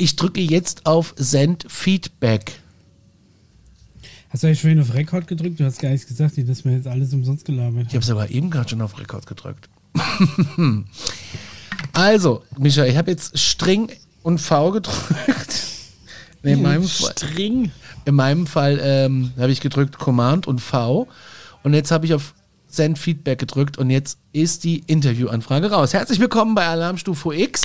Ich drücke jetzt auf Send Feedback. Hast du eigentlich vorhin auf Rekord gedrückt? Du hast gar nichts gesagt, dass wir jetzt alles umsonst gelabert Ich habe sogar eben gerade schon auf Rekord gedrückt. also, Micha, ich habe jetzt String und V gedrückt. In meinem Fall, String. in meinem Fall ähm, habe ich gedrückt Command und V. Und jetzt habe ich auf Send Feedback gedrückt und jetzt ist die Interviewanfrage raus. Herzlich willkommen bei Alarmstufe X.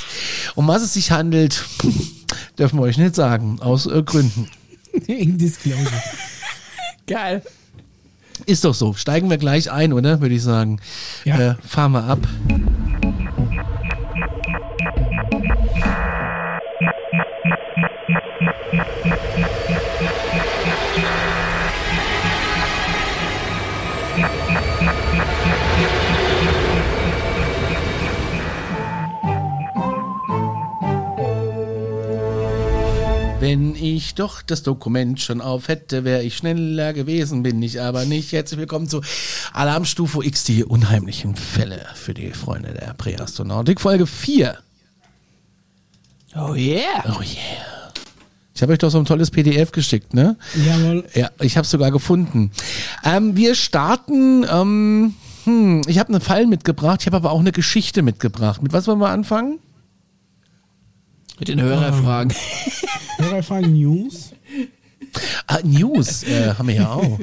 Um was es sich handelt, dürfen wir euch nicht sagen, aus äh, Gründen. Wegen Disclosure. Geil. Ist doch so. Steigen wir gleich ein, oder? Würde ich sagen. Ja. Äh, fahren wir ab. Wenn ich doch das Dokument schon auf hätte, wäre ich schneller gewesen, bin ich aber nicht. Herzlich willkommen zu Alarmstufe X, die unheimlichen Fälle für die Freunde der Präastronautik, Folge 4. Oh yeah. Oh yeah. Ich habe euch doch so ein tolles PDF geschickt, ne? Jawohl. Ja, ich habe es sogar gefunden. Ähm, wir starten, ähm, hm, ich habe einen Fall mitgebracht, ich habe aber auch eine Geschichte mitgebracht. Mit was wollen wir anfangen? Mit den Hörerfragen. Hörerfragen News. Ah, News äh, haben wir ja auch.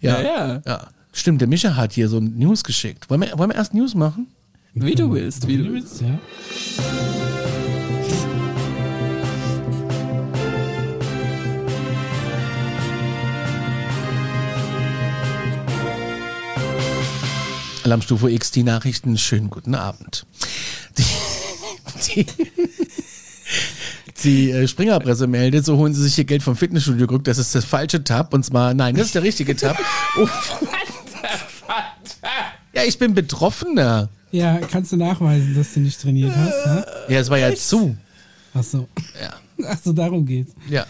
Ja, Ja, ja. ja. Stimmt, der Mischa hat hier so ein News geschickt. Wollen wir, wollen wir erst News machen? Wie du willst, wie du willst. Ja. Alarmstufe X, die Nachrichten. Schönen guten Abend. Die, die, äh, Springerpresse meldet, so holen sie sich hier Geld vom Fitnessstudio gerückt. Das ist das falsche Tab. Und zwar, nein, das ist der richtige Tab. Oh. Ja, ich bin Betroffener. ja, kannst du nachweisen, dass du nicht trainiert hast? Ja? Ja, es war ja zu. Ach so. Ja. Ach so, darum geht's. Ja.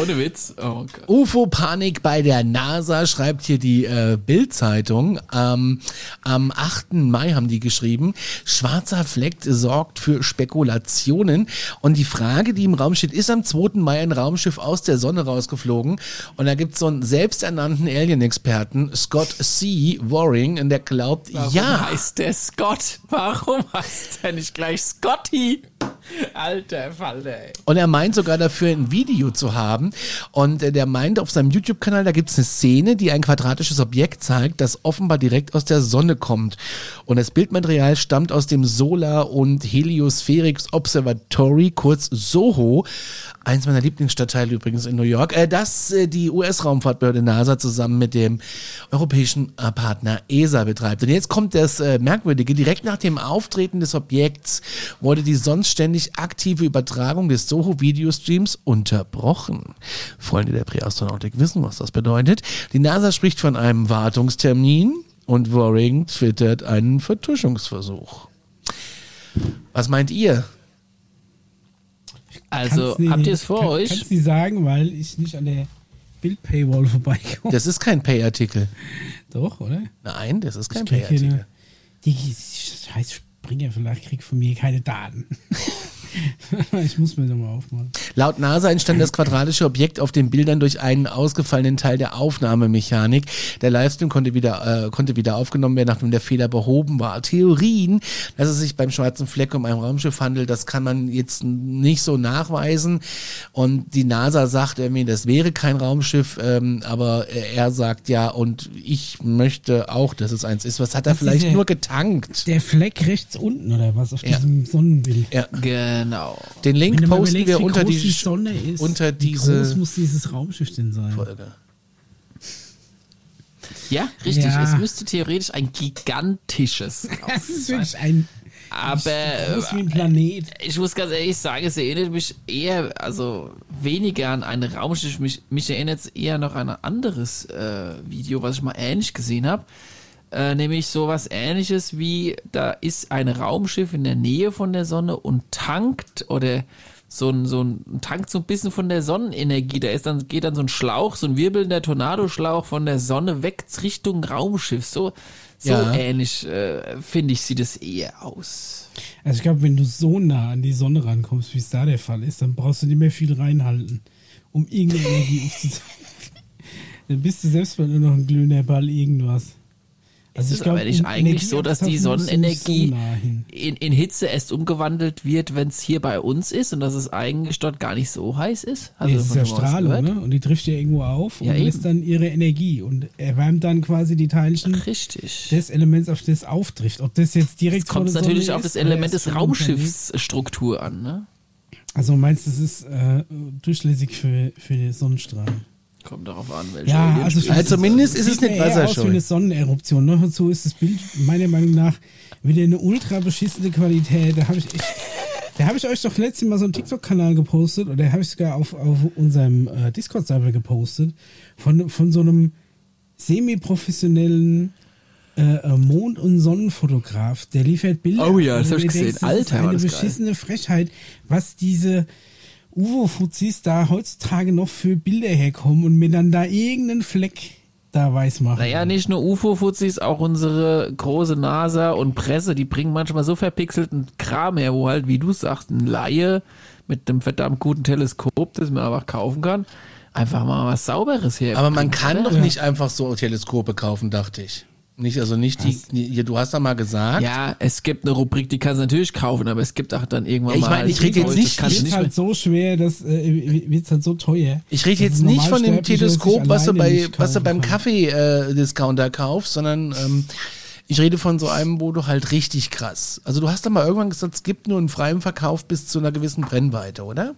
Ohne Witz. Oh. UFO-Panik bei der NASA, schreibt hier die äh, Bild-Zeitung. Ähm, am 8. Mai haben die geschrieben, schwarzer Fleck sorgt für Spekulationen. Und die Frage, die im Raum steht, ist am 2. Mai ein Raumschiff aus der Sonne rausgeflogen. Und da gibt es so einen selbsternannten Alien-Experten, Scott C. Waring, und der glaubt, Warum ja. heißt der Scott? Warum heißt der nicht gleich Scotty? Alter Falter, ey. Und er meint sogar dafür ein Video zu haben. Und äh, der meint auf seinem YouTube-Kanal, da gibt es eine Szene, die ein quadratisches Objekt zeigt, das offenbar direkt aus der Sonne kommt. Und das Bildmaterial stammt aus dem Solar- und Heliospherics Observatory, kurz SOHO. Eins meiner Lieblingsstadtteile übrigens in New York, äh, das äh, die US-Raumfahrtbehörde NASA zusammen mit dem europäischen äh, Partner ESA betreibt. Und jetzt kommt das äh, Merkwürdige. Direkt nach dem Auftreten des Objekts wurde die sonst ständig aktive Übertragung des Soho-Videostreams unterbrochen. Freunde der Präastronautik wissen, was das bedeutet. Die NASA spricht von einem Wartungstermin und Waring twittert einen Vertuschungsversuch. Was meint ihr? Also, Kannst nie- habt ihr es vor kann, euch? Kannst du sagen, weil ich nicht an der Bild-Paywall vorbeikomme. Das ist kein Pay-Artikel. Doch, oder? Nein, das ist kein Pay-Artikel. Die scheiß Springer vielleicht kriegt von mir keine Daten. ich muss mir das mal aufmachen. Laut NASA entstand das quadratische Objekt auf den Bildern durch einen ausgefallenen Teil der Aufnahmemechanik. Der Livestream konnte wieder, äh, konnte wieder aufgenommen werden, nachdem der Fehler behoben war. Theorien, dass es sich beim schwarzen Fleck um ein Raumschiff handelt, das kann man jetzt nicht so nachweisen. Und die NASA sagt irgendwie, das wäre kein Raumschiff, ähm, aber er sagt ja, und ich möchte auch, dass es eins ist. Was hat er Das vielleicht der- nur getankt? Der Fleck rechts unten oder was auf Ja. diesem Sonnenbild. Ja, Genau. Den Link Wenn posten überlegst, wir wie unter groß die, die Sonne ist, unter wie groß diese muss dieses Raumschiff denn sein? Folge. Ja, richtig. Ja. Es müsste theoretisch ein gigantisches Das ist sein. wirklich ein Aber groß wie ein Planet. ich muss ganz ehrlich sagen, es erinnert mich eher, also weniger an ein Raumschiff. Mich, mich erinnert es eher noch an ein anderes äh, Video, was ich mal ähnlich gesehen habe. Äh, nämlich sowas ähnliches wie, da ist ein Raumschiff in der Nähe von der Sonne und tankt oder so ein, so ein tankt so ein bisschen von der Sonnenenergie. Da ist dann, geht dann so ein Schlauch, so ein wirbelnder Tornadoschlauch von der Sonne weg Richtung Raumschiff. So, so Ja. ähnlich, äh, finde ich, sieht es eher aus. Also ich glaube, wenn du so nah an die Sonne rankommst, wie es da der Fall ist, dann brauchst du nicht mehr viel reinhalten, um irgendeine Energie aufzuzeigen. Dann bist du selbst mal nur noch ein glühender Ball irgendwas. Es ist glaub, aber nicht eigentlich so, dass die Sonnenenergie so in, in Hitze erst umgewandelt wird, wenn es hier bei uns ist und dass es eigentlich dort gar nicht so heiß ist. Nee, es ist ja Strahlung, ne? Und die trifft ja irgendwo auf Ja, und lässt eben. dann ihre Energie und erwärmt dann quasi die Teilchen Richtig. des Elements, auf das auftrifft. Ob das jetzt direkt kommt es natürlich Sonne auf das Element des. Raumschiffsstruktur an. Ne? Also meinst du, es ist äh, durchlässig für, für die Sonnenstrahlen? Kommt darauf an, welche Ja, also. Also zumindest ist es nicht eher aus wie wasserscheu. eine Sonneneruption. Noch dazu ist das Bild meiner Meinung nach wieder eine ultra beschissene Qualität. Da habe ich, echt- da habe ich euch doch letztes Mal so einen TikTok-Kanal gepostet oder habe ich sogar auf, auf unserem äh, Discord-Server gepostet von, von so einem semi-professionellen äh, äh, Mond- und Sonnenfotograf. Der liefert Bilder. Oh ja, das wo hab du ich gesehen. das ist Alter, war eine das geil. beschissene Frechheit, was diese UFO-Fuzis da heutzutage noch für Bilder herkommen und mir dann da irgendeinen Fleck da weiß machen. Naja, nicht nur UFO-Fuzis, auch unsere große NASA und Presse, die bringen manchmal so verpixelten Kram her, wo halt, wie du sagst, ein Laie mit einem verdammt guten Teleskop, das man einfach kaufen kann, einfach mal was Sauberes her. Aber man kann oder? doch nicht einfach so Teleskope kaufen, dachte ich. Nicht, also nicht die, die, du hast da mal gesagt. Ja, es gibt eine Rubrik, die kannst du natürlich kaufen, aber es gibt auch dann irgendwann Ja, ich mal. meine, ich rede jetzt das nicht- Wird nicht halt so schwer, das äh, wird halt so teuer. Ich rede jetzt nicht von dem Teleskop, was du bei, was du beim. Kaffee-Discounter kaufst, sondern ähm, ich rede von so einem, wo du halt richtig krass. Also du hast da mal irgendwann gesagt, es gibt nur einen freien Verkauf bis zu einer gewissen Brennweite, oder?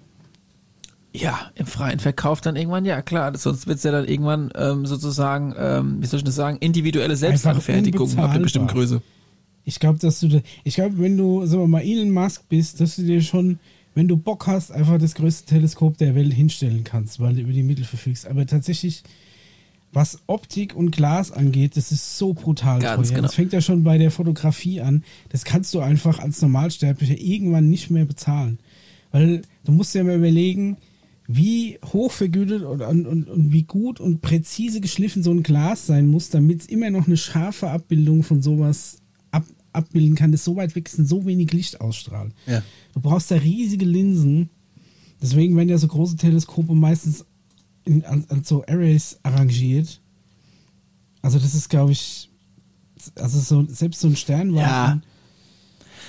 Ja, im freien Verkauf dann irgendwann, ja klar. Sonst wird's ja dann irgendwann ähm, sozusagen, ähm, wie soll ich das sagen, individuelle Selbstanfertigung ab einer bestimmten. Größe. Ich glaube, dass du, ich glaube, wenn du, sagen wir mal, Elon Musk bist, dass du dir schon, wenn du Bock hast, einfach das größte Teleskop der Welt hinstellen kannst, weil du über die Mittel verfügst. Aber tatsächlich, was Optik und Glas angeht, das ist so brutal Ganz teuer. genau. Das fängt ja schon bei der Fotografie an. Das kannst du einfach als Normalsterblicher irgendwann nicht mehr bezahlen. Weil du musst dir mal überlegen, wie hoch vergütet und, und, und, wie gut und präzise geschliffen so ein Glas sein muss, damit es immer noch eine scharfe Abbildung von sowas ab, abbilden kann, das so weit weg ist und so wenig Licht ausstrahlt. Ja. Du brauchst da riesige Linsen. Deswegen werden ja so große Teleskope meistens in, an, an so Arrays arrangiert. Also das ist, glaube ich, also so, selbst so ein Sternwarten. Ja.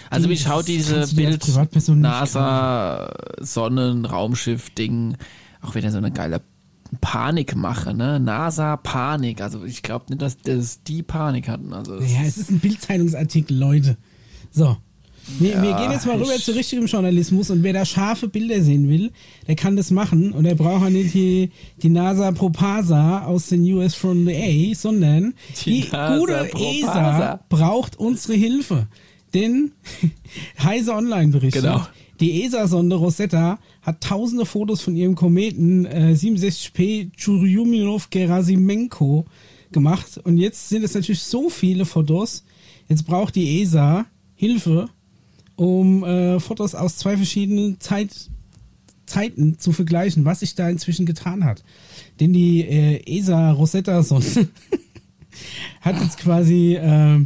Also mich haut das diese Bild NASA Sonnen Raumschiff Ding auch wieder so eine geile Panikmache, ne? NASA Panik. Also ich glaube nicht, dass das die Panik hatten. Also es Ja, es ist ein Bildzeitungsartikel, Leute. So. Wir, wir gehen jetzt mal rüber zu richtigem Journalismus und wer da scharfe Bilder sehen will, der kann das machen und er braucht auch nicht die, die NASA Propasa aus den US from the A, sondern Die die, gute. ESA braucht unsere Hilfe. Denn Heise Online berichtet, Genau. die ESA-Sonde Rosetta hat tausende Fotos von ihrem Kometen äh, 67P Churyumov-Gerasimenko gemacht. Und jetzt sind es natürlich so viele Fotos. Jetzt braucht die ESA Hilfe, um äh, Fotos aus zwei verschiedenen Zeit, Zeiten zu vergleichen, was sich da inzwischen getan hat. Denn die äh, ESA Rosetta-Sonde hat jetzt quasi äh,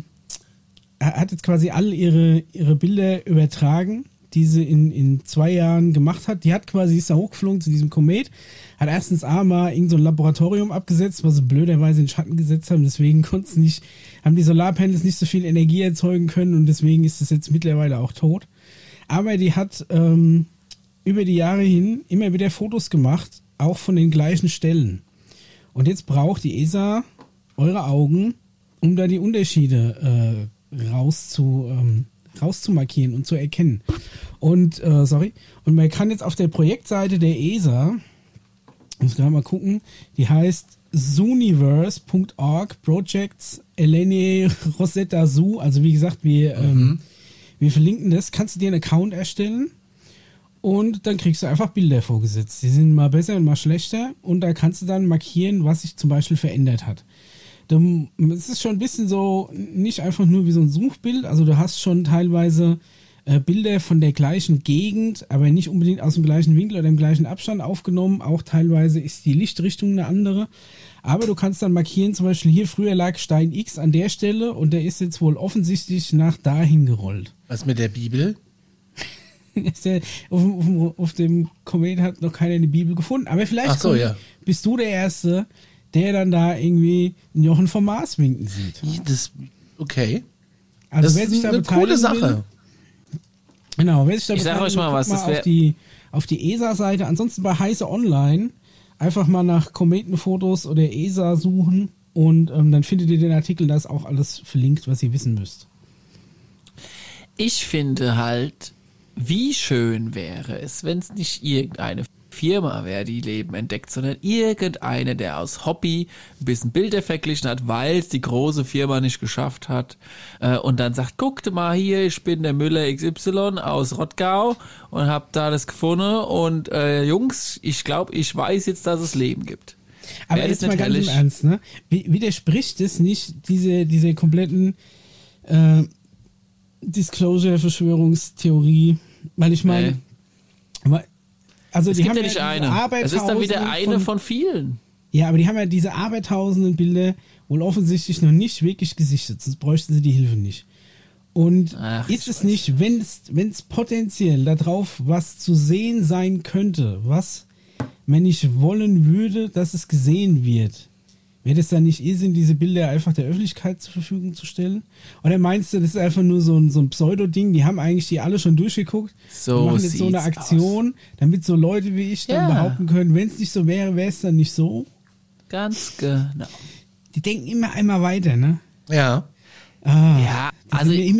hat jetzt quasi all ihre, ihre Bilder übertragen, die sie in, in zwei Jahren gemacht hat. Die hat quasi, ist da hochgeflogen zu diesem Komet, hat erstens A mal irgend so Laboratorium abgesetzt, was sie blöderweise in Schatten gesetzt haben, deswegen konnten nicht, haben die Solarpanels nicht so viel Energie erzeugen können und deswegen ist es jetzt mittlerweile auch tot. Aber die hat ähm, über die Jahre hin immer wieder Fotos gemacht, auch von den gleichen Stellen. Und jetzt braucht die ESA eure Augen, um da die Unterschiede äh, rauszu, ähm, rauszumarkieren und zu erkennen. Und, äh, sorry, und man kann jetzt auf der Projektseite der ESA, muss gerade mal gucken, die heißt zooniverse.org Projects Eleni Rosetta Zoo. Also wie gesagt, wir, ähm, wir verlinken das. Kannst du dir einen Account erstellen und dann kriegst du einfach Bilder vorgesetzt. Die sind mal besser und mal schlechter und da kannst du dann markieren, was sich zum Beispiel verändert hat. Es ist schon ein bisschen so, nicht einfach nur wie so ein Suchbild, also du hast schon teilweise äh, Bilder von der gleichen Gegend, aber nicht unbedingt aus dem gleichen Winkel oder im gleichen Abstand aufgenommen. Auch teilweise ist die Lichtrichtung eine andere. Aber du kannst dann markieren, zum Beispiel hier früher lag Stein X an der Stelle und der ist jetzt wohl offensichtlich nach dahin gerollt. Was mit der Bibel? Ist der, auf, dem- auf, auf dem Komet hat noch keiner eine Bibel gefunden. Aber vielleicht so, Conny, ja. bist du der Erste, der dann da irgendwie einen Jochen vom Mars winken sieht. Das, okay. Also das wer sich ist da eine coole Sache. Will, genau, wer sich da Ich sag beteiligen euch mal was, mal auf die, auf die ESA-Seite. Ansonsten bei Heise Online einfach mal nach Kometenfotos oder ESA suchen und ähm, dann findet ihr den Artikel, da ist auch alles verlinkt, was ihr wissen müsst. Ich finde halt, wie schön wäre es, wenn es nicht irgendeine Firma wäre, die Leben entdeckt, sondern irgendeine, der aus Hobby ein bisschen Bilder verglichen hat, weil es die große Firma nicht geschafft hat äh, und dann sagt, guckt mal hier, ich bin der Müller XY aus Rottgau und hab da das gefunden und äh, Jungs, ich glaube, ich weiß jetzt, dass es Leben gibt. Aber das jetzt mal ganz im? Ernst, ne? Widerspricht es nicht diese, diese kompletten äh, Disclosure-Verschwörungstheorie? Weil ich meine, weil- also Es die gibt haben ja nicht eine. Es ist dann wieder eine von vielen. Ja, aber die haben ja diese abertausenden Bilder wohl offensichtlich noch nicht wirklich gesichtet, sonst bräuchten sie die Hilfe nicht. Und Ach, ist es nicht, wenn es, wenn es potenziell darauf was zu sehen sein könnte, was wenn ich wollen würde, dass es gesehen wird, wäre das dann nicht Irrsinn, diese Bilder einfach der Öffentlichkeit zur Verfügung zu stellen? Oder meinst du, das ist einfach nur so ein, so ein Pseudo-Ding, die haben eigentlich die alle schon durchgeguckt, So die machen jetzt so eine Aktion, damit so Leute wie ich dann Ja. behaupten können, wenn es nicht so wäre, wäre es dann nicht so? Ganz genau. Die denken immer einmal weiter, ne? Ja. Ah, Ja, also ich,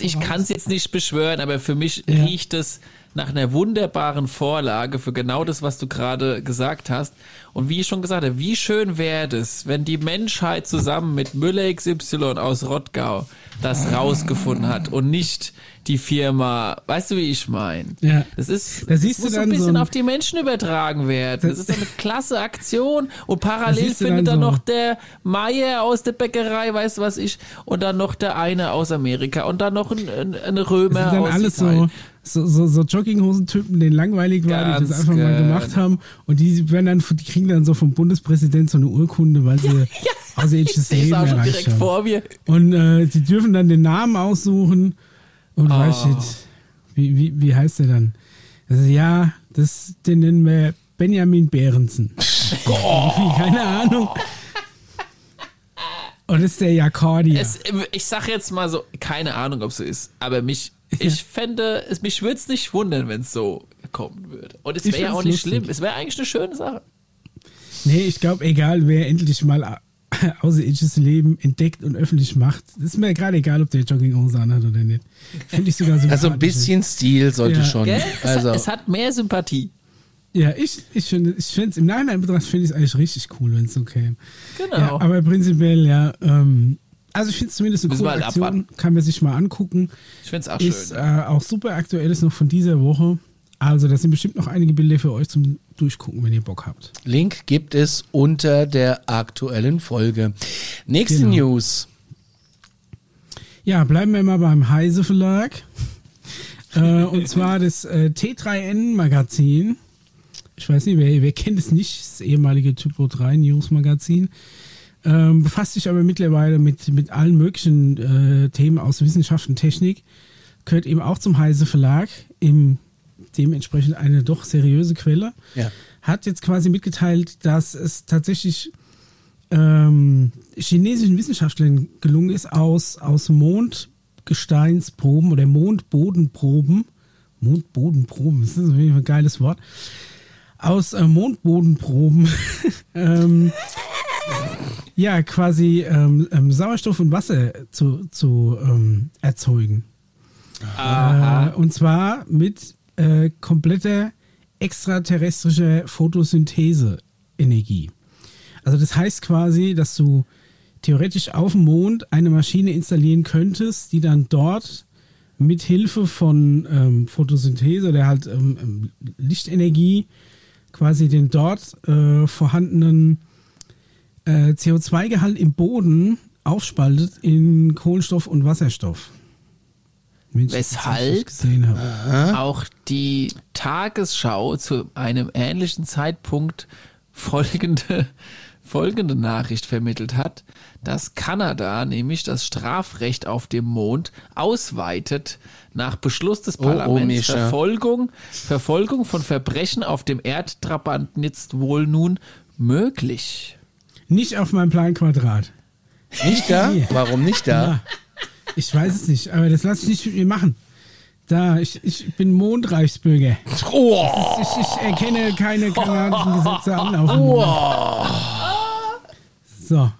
ich kann es jetzt nicht beschwören, aber für mich Ja. riecht es nach einer wunderbaren Vorlage für genau das, was du gerade gesagt hast. Und wie ich schon gesagt habe, wie schön wäre das, wenn die Menschheit zusammen mit Müller XY aus Rottgau das rausgefunden hat und nicht die Firma, weißt du, wie ich meine? Ja. Das ist, Da siehst das muss du so ein so bisschen ein- auf die Menschen übertragen werden. Das ist eine klasse Aktion und parallel du findet dann dann so- noch der Meier aus der Bäckerei, weißt du was ich, und dann noch der eine aus Amerika und dann noch ein, ein, ein Das Römer sind dann aus alles Italien. so, so, so, so Jogginghosentypen, denen langweilig war, die das Ganz einfach mal genau. gemacht haben. Und die werden dann, die kriegen dann so vom Bundespräsident so eine Urkunde, weil sie Ich außerirdisches sehe es Leben auch schon erreicht direkt haben. vor mir. Und äh, sie dürfen dann den Namen aussuchen. Und Oh. weißt du, wie, wie, wie heißt der dann? Also, ja, das, den nennen wir Benjamin Behrensen. Irgendwie, keine Ahnung. Und das ist der Jakordia. Es, ich sag jetzt mal so, keine Ahnung, ob es so ist, aber mich, ich fände, es, mich würde es nicht wundern, wenn es so kommen würde. Und es wäre ja auch nicht lustig. schlimm. Es wäre eigentlich eine schöne Sache. Nee, ich glaube, egal, wer endlich mal außerirdisches Leben entdeckt und öffentlich macht, ist mir gerade egal, ob der Jogginghose anhat oder nicht. Finde ich sogar so Also ein bisschen Stil sollte Ja. schon. Gell? Es, Also, hat, es hat mehr Sympathie. Ja, ich, ich finde ich finde es im Nachhinein betrachtet finde ich es eigentlich richtig cool, wenn es so käme. Genau. Ja, aber prinzipiell, ja, ähm, also ich finde es zumindest eine Müssen coole halt Aktion, abwarten. kann man sich mal angucken. ich finde es auch Ist schön. äh, auch super aktuell, ist noch von dieser Woche. Also, da sind bestimmt noch einige Bilder für euch zum Durchgucken, wenn ihr Bock habt. Link gibt es unter der aktuellen Folge. Nächste Genau. News. Ja, bleiben wir mal beim Heise Verlag. äh, und zwar das äh, T3N Magazin. Ich weiß nicht, wer, wer kennt es nicht, das ehemalige Typo 3 News Magazin. Ähm, befasst sich aber mittlerweile mit, mit allen möglichen äh, Themen aus Wissenschaft und Technik. Gehört eben auch zum Heise Verlag, im, dementsprechend eine doch seriöse Quelle. Ja. Hat jetzt quasi mitgeteilt, dass es tatsächlich ähm, chinesischen Wissenschaftlern gelungen ist, aus, aus Mondgesteinsproben oder Mondbodenproben, Mondbodenproben, das ist auf jeden Fall ein geiles Wort, aus äh, Mondbodenproben ähm, ja quasi ähm, ähm, Sauerstoff und Wasser zu, zu ähm, erzeugen. Äh, und zwar mit äh, kompletter extraterrestrischer Photosynthese-Energie. Also das heißt quasi, dass du theoretisch auf dem Mond eine Maschine installieren könntest, die dann dort mit Hilfe von ähm, Photosynthese oder halt ähm, ähm, Lichtenergie quasi den dort äh, vorhandenen äh, CO2-Gehalt im Boden aufspaltet in Kohlenstoff und Wasserstoff. Mensch, Weshalb? auch die Tagesschau zu einem ähnlichen Zeitpunkt folgende, folgende Nachricht vermittelt hat, dass Kanada nämlich das Strafrecht auf dem Mond ausweitet nach Beschluss des Oh, oh, Parlaments. Mischa. Verfolgung, Verfolgung von Verbrechen auf dem Erdtrabant ist wohl nun möglich. Nicht auf meinem Plan Quadrat. Nicht da? Nee. Warum nicht da? Ja. Ich weiß es nicht, aber das lasse ich nicht mit mir machen. Da, ich, ich bin Mondreichsbürger. Oh, Ich, ich erkenne keine kanadischen Gesetze an. Auf Mond. So,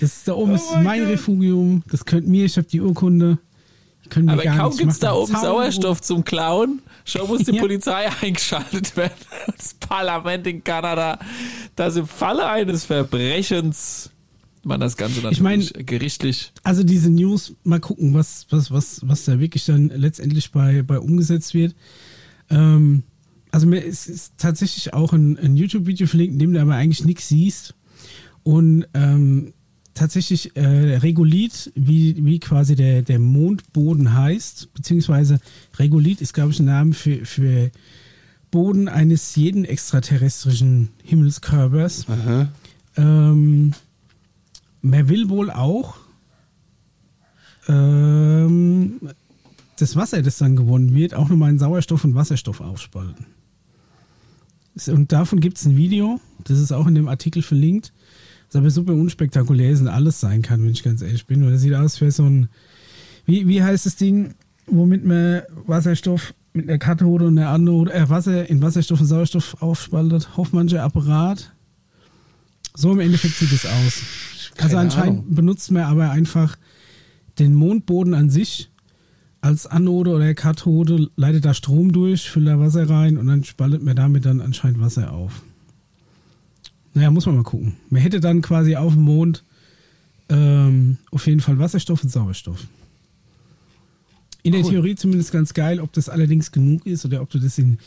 das ist da oben ist mein Refugium. Das könnt mir, ich habe die Urkunde. Ich können Aber kaum gibt es da oben Sauerstoff zum Klauen, schon muss die Ja. Polizei eingeschaltet werden. Das Parlament in Kanada, das im Falle eines Verbrechens man das Ganze natürlich Ich mein- gerichtlich. Also diese News, mal gucken, was, was, was, was da wirklich dann letztendlich bei, bei umgesetzt wird. Ähm, also mir ist, ist tatsächlich auch ein, ein YouTube-Video verlinkt, in dem du aber eigentlich nichts siehst. Und ähm, tatsächlich äh, Regolith, wie, wie quasi der, der Mondboden heißt, beziehungsweise Regolith ist, glaube ich, ein Name für, für Boden eines jeden extraterrestrischen Himmelskörpers. Ähm, man will wohl auch ähm, das Wasser, das dann gewonnen wird, auch nochmal in Sauerstoff und Wasserstoff aufspalten. Und davon gibt es ein Video, das ist auch in dem Artikel verlinkt, das aber super unspektakulär ist und alles sein kann, wenn ich ganz ehrlich bin. Weil das sieht aus wie so ein, wie, wie heißt das Ding, womit man Wasserstoff mit einer Kathode und einer Anode, äh, Wasser in Wasserstoff und Sauerstoff aufspaltet? Hoffmannscher Apparat. So im Endeffekt sieht es aus. also Keine anscheinend Ahnung. benutzt man aber einfach den Mondboden an sich als Anode oder Kathode, leitet da Strom durch, füllt da Wasser rein und dann spaltet man damit dann anscheinend Wasser auf. Naja, muss man mal gucken. Man hätte dann quasi auf dem Mond ähm, auf jeden Fall Wasserstoff und Sauerstoff. In der Cool. Theorie zumindest ganz geil, ob das allerdings genug ist oder ob du das in.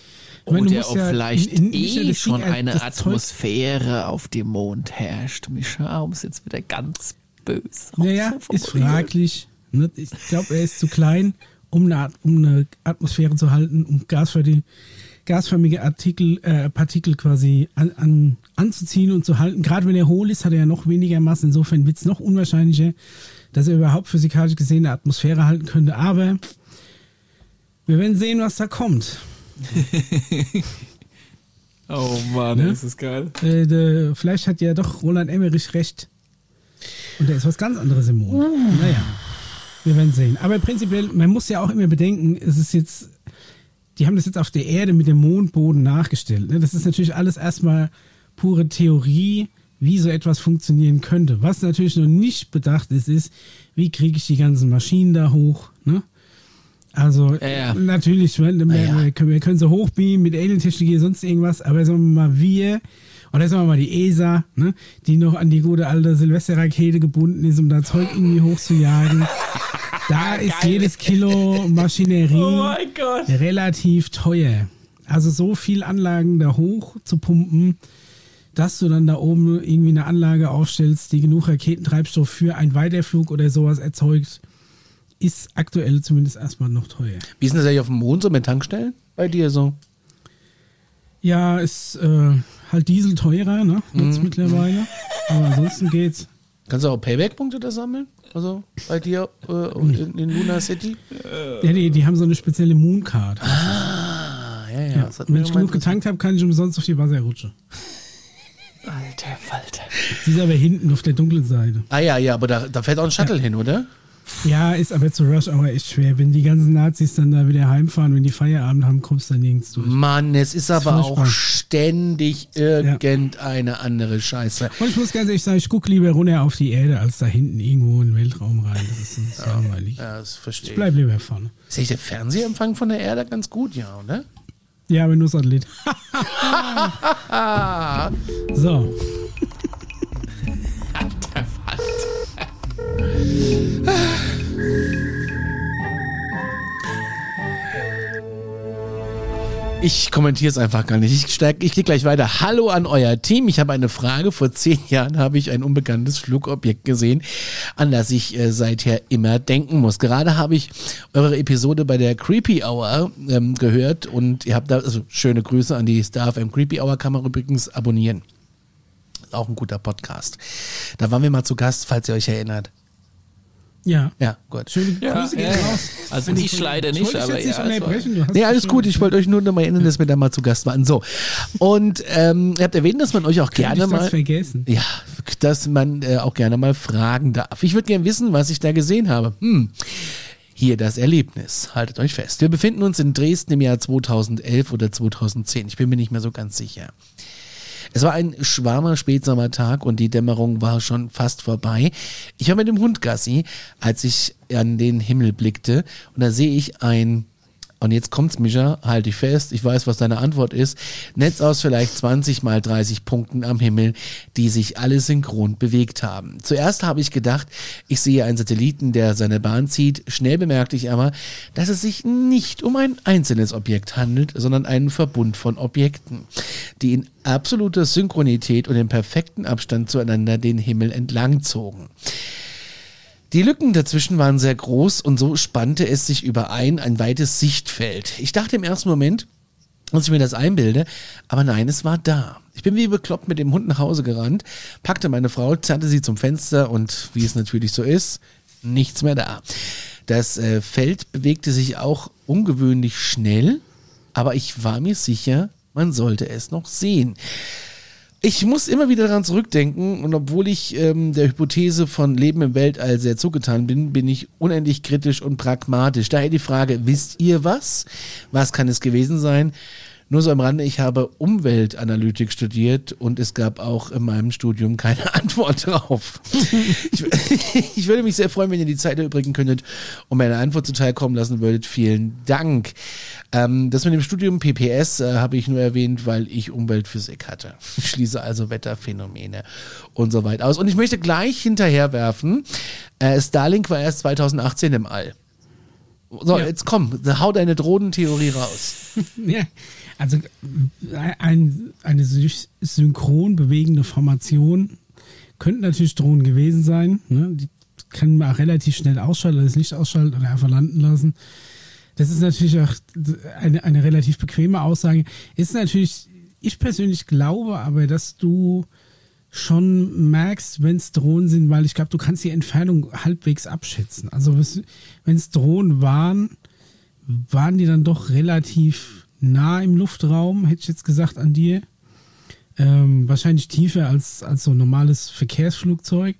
Ich meine, Oder ob ja vielleicht in- in- nur eh schon Ding, äh, eine das Zeug- Atmosphäre auf dem Mond herrscht. Mischa, um es jetzt wieder ganz böse Naja, ist fraglich. Ne? Ich glaube, er ist zu klein, um eine, um eine Atmosphäre zu halten, um gasförmige, gasförmige Artikel, äh, Partikel quasi an, an, anzuziehen und zu halten. Gerade wenn er hohl ist, hat er ja noch weniger Masse. Insofern wird es noch unwahrscheinlicher, dass er überhaupt physikalisch gesehen eine Atmosphäre halten könnte. Aber wir werden sehen, was da kommt. Oh Mann, Ne? ist das geil. Äh, de, vielleicht hat ja doch Roland Emmerich recht. Und da ist was ganz anderes im Mond. Naja, wir werden sehen. Aber prinzipiell, man muss ja auch immer bedenken, es ist jetzt, die haben das jetzt auf der Erde mit dem Mondboden nachgestellt. Ne? Das ist natürlich alles erstmal pure Theorie, wie so etwas funktionieren könnte. Was natürlich noch nicht bedacht ist, ist, wie kriege ich die ganzen Maschinen da hoch? Ne? Also Ja, ja. natürlich, wir, ja. wir, können, wir können sie hochbeamen mit Alien-Technologie, sonst irgendwas, aber sagen wir mal, wir, oder sagen wir mal die ESA, ne, die noch an die gute alte Silvesterrakete gebunden ist, um da Zeug irgendwie hochzujagen. Da ist Geil. jedes Kilo Maschinerie Oh relativ teuer. Also so viel Anlagen da hoch zu pumpen, dass du dann da oben irgendwie eine Anlage aufstellst, die genug Raketentreibstoff für einen Weiterflug oder sowas erzeugt, ist aktuell zumindest erstmal noch teuer. Wie ist denn das eigentlich auf dem Mond so mit Tankstellen? Bei dir so? Ja, ist äh, halt Diesel teurer, ne? Jetzt mittlerweile. Aber ansonsten geht's. Kannst du auch Payback-Punkte da sammeln? Also bei dir äh, und in, in Luna City? Ja, die, die haben so eine spezielle Mooncard. Ah, ja, ja. Ja. wenn ich genug getankt habe, kann ich umsonst auf die Wasserrutsche. Alter Falter. Die ist aber hinten auf der dunklen Seite. Ah ja, ja, aber da, da fährt auch ein Shuttle hin, oder? Ja, ist aber zu Rush Hour echt schwer. Wenn die ganzen Nazis dann da wieder heimfahren, wenn die Feierabend haben, kommst du da nirgends durch. Mann, es ist aber furchtbar. auch ständig irgendeine andere Scheiße. Und ich muss ganz ehrlich sagen, ich gucke lieber runter auf die Erde, als da hinten irgendwo in den Weltraum rein. Das ist sonst langweilig. Ja, das verstehe Ich ich. bleib lieber vorne. Ist eigentlich der Fernsehempfang von der Erde ganz gut, ja, oder? Ja. Ah, So. Alter Falter. Ich kommentiere es einfach gar nicht. Ich, steig, ich gehe gleich weiter. Hallo an euer Team. Ich habe eine Frage. Vor zehn Jahren habe ich ein unbekanntes Flugobjekt gesehen, an das ich äh, seither immer denken muss. Gerade habe ich eure Episode bei der Creepy Hour ähm, gehört und ihr habt da, also schöne Grüße an die Staff im Creepy Hour kann man übrigens abonnieren. Auch ein guter Podcast. Da waren wir mal zu Gast, falls ihr euch erinnert. Ja. Ja, gut. Schöne Ja, Grüße ja, gehen ja. raus. Also Wenn ich leider ich nicht, aber jetzt nicht ja. Du hast Nee, es alles gut. Ich wollte euch nur noch mal erinnern, dass wir da mal zu Gast waren. So. Und ähm, ihr habt erwähnt, dass man euch auch gerne ich das mal. vergessen. Ja, dass man äh, auch gerne mal fragen darf. Ich würde gerne wissen, was ich da gesehen habe. Hm. Hier das Erlebnis. Haltet euch fest. Wir befinden uns in Dresden im Jahr 2011 oder 2010. Ich bin mir nicht mehr so ganz sicher. Es war ein schwarmer Spätsommertag und die Dämmerung war schon fast vorbei. Ich war mit dem Hund Gassi, als ich an den Himmel blickte und da sehe ich ein und jetzt kommt's, Micha, halt dich fest, ich weiß, was deine Antwort ist. Netz aus vielleicht 20 mal 30 Punkten am Himmel, die sich alle synchron bewegt haben. Zuerst habe ich gedacht, ich sehe einen Satelliten, der seine Bahn zieht. Schnell bemerkte ich aber, dass es sich nicht um ein einzelnes Objekt handelt, sondern einen Verbund von Objekten, die in absoluter Synchronität und im perfekten Abstand zueinander den Himmel entlang zogen. Die Lücken dazwischen waren sehr groß und so spannte es sich überein ein weites Sichtfeld. Ich dachte im ersten Moment, dass ich mir das einbilde, aber nein, es war da. Ich bin wie bekloppt mit dem Hund nach Hause gerannt, packte meine Frau, zerrte sie zum Fenster und wie es natürlich so ist, nichts mehr da. Das äh, Feld bewegte sich auch ungewöhnlich schnell, aber ich war mir sicher, man sollte es noch sehen. Ich muss immer wieder daran zurückdenken und obwohl ich ähm, der Hypothese von Leben im Weltall sehr zugetan bin, bin ich unendlich kritisch und pragmatisch. Daher die Frage, wisst ihr was? Was kann es gewesen sein? Nur so am Rande, ich habe Umweltanalytik studiert und es gab auch in meinem Studium keine Antwort drauf. ich, ich würde mich sehr freuen, wenn ihr die Zeit erübrigen könntet und mir eine Antwort zuteilkommen lassen würdet. Vielen Dank. Ähm, das mit dem Studium PPS äh, habe ich nur erwähnt, weil ich Umweltphysik hatte. Ich schließe also Wetterphänomene und so weiter aus. Und ich möchte gleich hinterherwerfen, äh, Starlink war erst 2018 im All. So, Ja. jetzt komm, hau deine Drohnentheorie raus. Ja, also äh, ein, eine sy- synchron bewegende Formation könnten natürlich Drohnen gewesen sein. Ne? Die können man auch relativ schnell ausschalten, oder das Licht ausschalten oder einfach landen lassen. Das ist natürlich auch eine, eine relativ bequeme Aussage. Ist natürlich, ich persönlich glaube aber, dass du schon merkst, wenn es Drohnen sind, weil ich glaube, du kannst die Entfernung halbwegs abschätzen. Also wenn es Drohnen waren, waren die dann doch relativ nah im Luftraum, hätte ich jetzt gesagt, an dir. Ähm, wahrscheinlich tiefer als, als so ein normales Verkehrsflugzeug.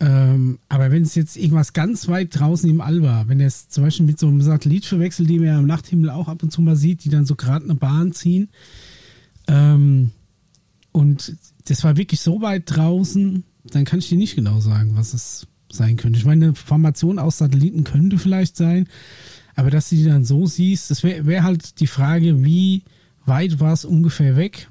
Ähm, aber wenn es jetzt irgendwas ganz weit draußen im All war, wenn es zum Beispiel mit so einem Satellit verwechselt, die man ja am Nachthimmel auch ab und zu mal sieht, die dann so gerade eine Bahn ziehen, ähm, und das war wirklich so weit draußen, dann kann ich dir nicht genau sagen, was es sein könnte. Ich meine, eine Formation aus Satelliten könnte vielleicht sein, aber dass du die dann so siehst, das wäre wär halt die Frage, wie weit war es ungefähr weg?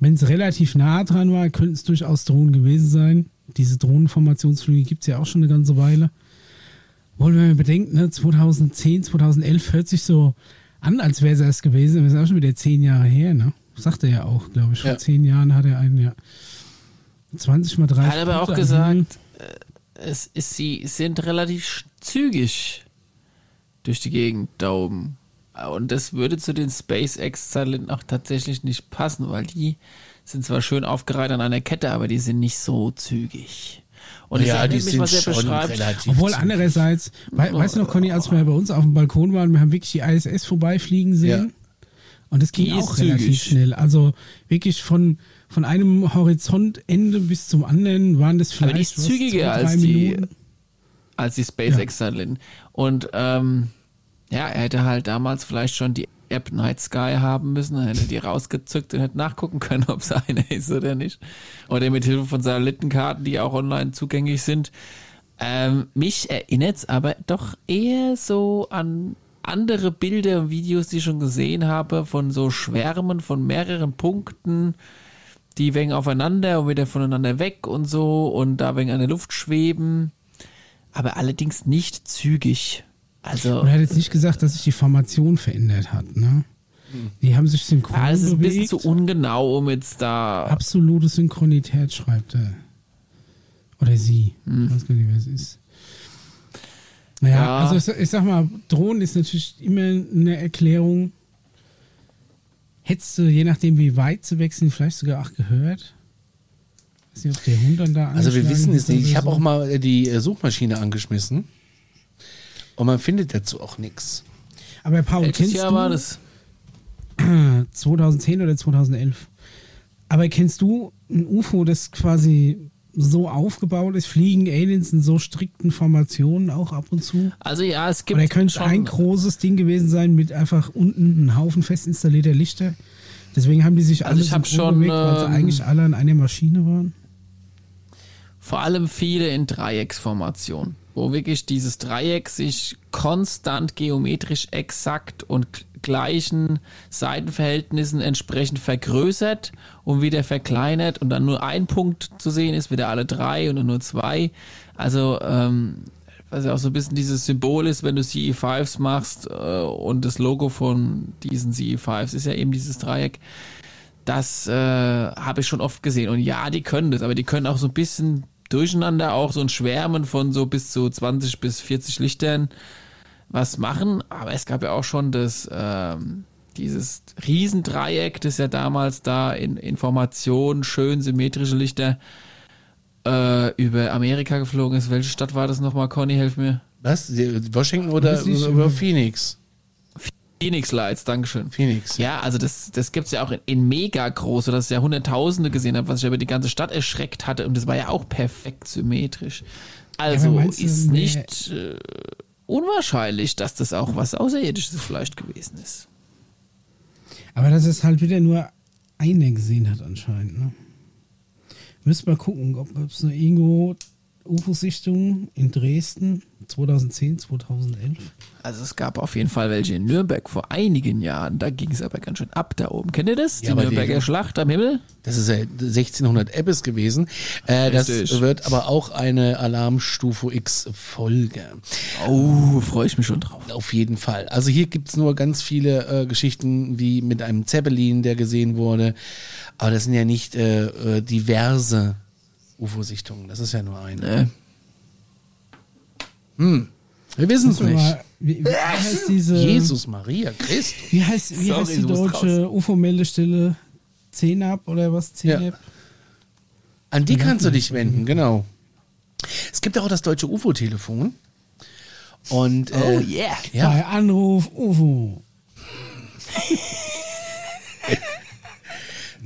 Wenn es relativ nah dran war, könnten es durchaus Drohnen gewesen sein. Diese Drohnenformationsflüge gibt es ja auch schon eine ganze Weile. Wollen wir mal bedenken, ne? 2010, 2011 hört sich so an, als wäre es erst gewesen. Das ist auch schon wieder zehn Jahre her, ne? Sagt er ja auch, glaube ich. Vor Ja. zehn Jahren hat er einen, ja. 20 mal 30. Er hat aber auch gesagt, äh, es ist, sie sind relativ zügig durch die Gegend da oben. Und das würde zu den SpaceX-Satelliten auch tatsächlich nicht passen, weil die sind zwar schön aufgereiht an einer Kette, aber die sind nicht so zügig. Und es erinnert mich, was er beschreibt. relativ Obwohl zügig. andererseits, wei weißt du noch, Conny, als wir bei uns auf dem Balkon waren, wir haben wirklich die ISS vorbeifliegen sehen. Und es ging Die auch relativ zügig. schnell. Also wirklich von, von einem Horizontende bis zum anderen waren das vielleicht Aber die ist was, zügiger zwei, als die, als die SpaceX-Satelliten. Und ähm, ja, er hätte halt damals vielleicht schon die App Night Sky haben müssen, dann hätte die rausgezückt und hätte nachgucken können, ob es eine ist oder nicht. Oder mit Hilfe von Satellitenkarten, die auch online zugänglich sind. Ähm, mich erinnert es aber doch eher so an andere Bilder und Videos, die ich schon gesehen habe, von so Schwärmen von mehreren Punkten, die wegen aufeinander und wieder voneinander weg und so und da wegen an der Luft schweben, aber allerdings nicht zügig. Also, er hat jetzt nicht gesagt, dass sich die Formation verändert hat, ne? Die haben sich synchron Ja, es ist ein bisschen bewegt. zu ungenau, um jetzt da. Absolute Synchronität schreibt er. Oder sie. Hm. Ich weiß gar nicht, wer es ist. Naja, Ja. also ich, ich sag mal, Drohnen ist natürlich immer eine Erklärung. Hättest du, je nachdem wie weit sie weg sind, vielleicht sogar auch gehört? Weiß nicht, ob der Hund dann da Also wir wissen es nicht. Ich habe so. auch mal äh, die äh, Suchmaschine angeschmissen. Und man findet dazu auch nichts. Aber Paul, Welches kennst Jahr du war das? 2010 oder 2011? Aber kennst du ein UFO, das quasi so aufgebaut ist? Fliegen Aliens in so strikten Formationen auch ab und zu? Also ja, es gibt Oder könnte schon. ein großes Ding gewesen sein mit einfach unten einen Haufen fest installierter Lichter? Deswegen haben die sich Also alle ich synchron schon, bewegt, weil sie ähm, eigentlich alle an einer Maschine waren. Vor allem viele in Dreiecksformation, wo wirklich dieses Dreieck sich konstant geometrisch exakt und gleichen Seitenverhältnissen entsprechend vergrößert und wieder verkleinert und dann nur ein Punkt zu sehen ist, wieder alle drei oder nur zwei. Also, ähm, was ja auch so ein bisschen dieses Symbol ist, wenn du CE5s machst äh, und das Logo von diesen CE5s ist ja eben dieses Dreieck. Das äh, habe ich schon oft gesehen. Und ja, die können das, aber die können auch so ein bisschen durcheinander auch so ein Schwärmen von so bis zu 20 bis 40 Lichtern was machen. Aber es gab ja auch schon das, ähm, dieses Riesendreieck, das ja damals da in Information, schön symmetrische Lichter äh, über Amerika geflogen ist. Welche Stadt war das nochmal, Conny? Helf mir. Was? Washington oder über Phoenix? Phoenix Lights, Dankeschön. Phoenix. Ja, also das, das gibt's ja auch in, in mega groß, sodass ich ja Hunderttausende gesehen habe, was ich aber die ganze Stadt erschreckt hatte. Und das war ja auch perfekt symmetrisch. Also du, ist nicht äh, unwahrscheinlich, dass das auch was Außerirdisches vielleicht gewesen ist. Aber dass es halt wieder nur einer gesehen hat anscheinend. Ne? Müssen mal gucken, ob es noch irgendwo UFO-Sichtungen in Dresden 2010, 2011. Also es gab auf jeden Fall welche in Nürnberg vor einigen Jahren. Da ging es aber ganz schön ab da oben. Kennt ihr das? Ja, die die- Nürnberger Schlacht am Himmel? Das ist ja 1600 Ebbes gewesen. Äh, das wird aber auch eine Alarmstufe X Folge. Oh, freue ich mich schon drauf. Auf jeden Fall. Also hier gibt's nur ganz viele äh, Geschichten wie mit einem Zeppelin, der gesehen wurde. Aber das sind ja nicht äh, äh, diverse UFO-Sichtungen. Das ist ja nur eine. Ne? Wir wissen es nicht. Wie, wie heißt diese. Jesus Maria Christus. Wie heißt, wie Sorry, heißt die deutsche UFO-Meldestelle? CNAP oder was? CNAP? An die Ja, kannst du dich wenden, genau. Es gibt auch das deutsche UFO-Telefon. Und äh, Oh yeah. ja, Bei Anruf UFO.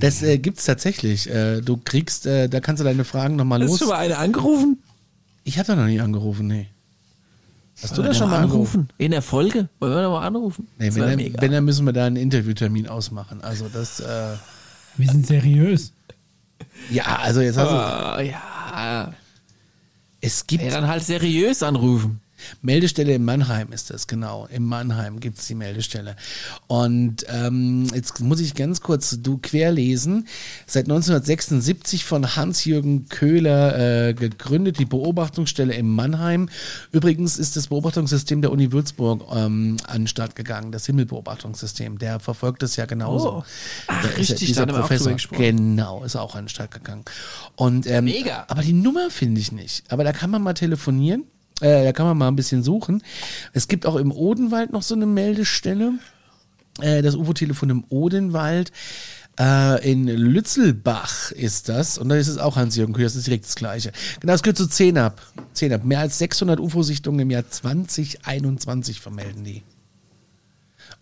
Das äh, gibt's tatsächlich. Äh, du kriegst, äh, da kannst du deine Fragen nochmal Hast los. du schon mal eine angerufen? Ich hatte noch nie angerufen, nee. Hast du Wollen wir das schon mal angerufen? In der Folge? Wollen wir noch mal anrufen? Nee, wenn, dann, wenn, dann müssen wir da einen Interviewtermin ausmachen. Also das, äh, Wir sind seriös. ja, also jetzt hast du, Ah, ja. es gibt ja, dann halt seriös anrufen. Meldestelle in Mannheim ist das, genau. In Mannheim gibt's die Meldestelle. Und ähm, jetzt muss ich ganz kurz du querlesen. Seit 1976 von Hans-Jürgen Köhler äh, gegründet, die Beobachtungsstelle in Mannheim. Übrigens ist das Beobachtungssystem der Uni Würzburg ähm, an den Start gegangen, das Himmelbeobachtungssystem. Der verfolgt es ja genauso. Oh. Ach, ist ja richtig, dieser da haben wir auch Professor. Genau, ist auch an den Start gegangen. Und, ähm, Mega. Aber die Nummer finde ich nicht. Aber da kann man mal telefonieren. Äh, da kann man mal ein bisschen suchen. Es gibt auch im Odenwald noch so eine Meldestelle. Äh, das UFO-Telefon im Odenwald. Äh, in Lützelbach ist das. Und da ist es auch Hans-Jürgen Kühn. Das ist direkt das Gleiche. Genau, es gehört zu 10 ab. 10 ab. Mehr als 600 UFO-Sichtungen im Jahr 2021 vermelden die.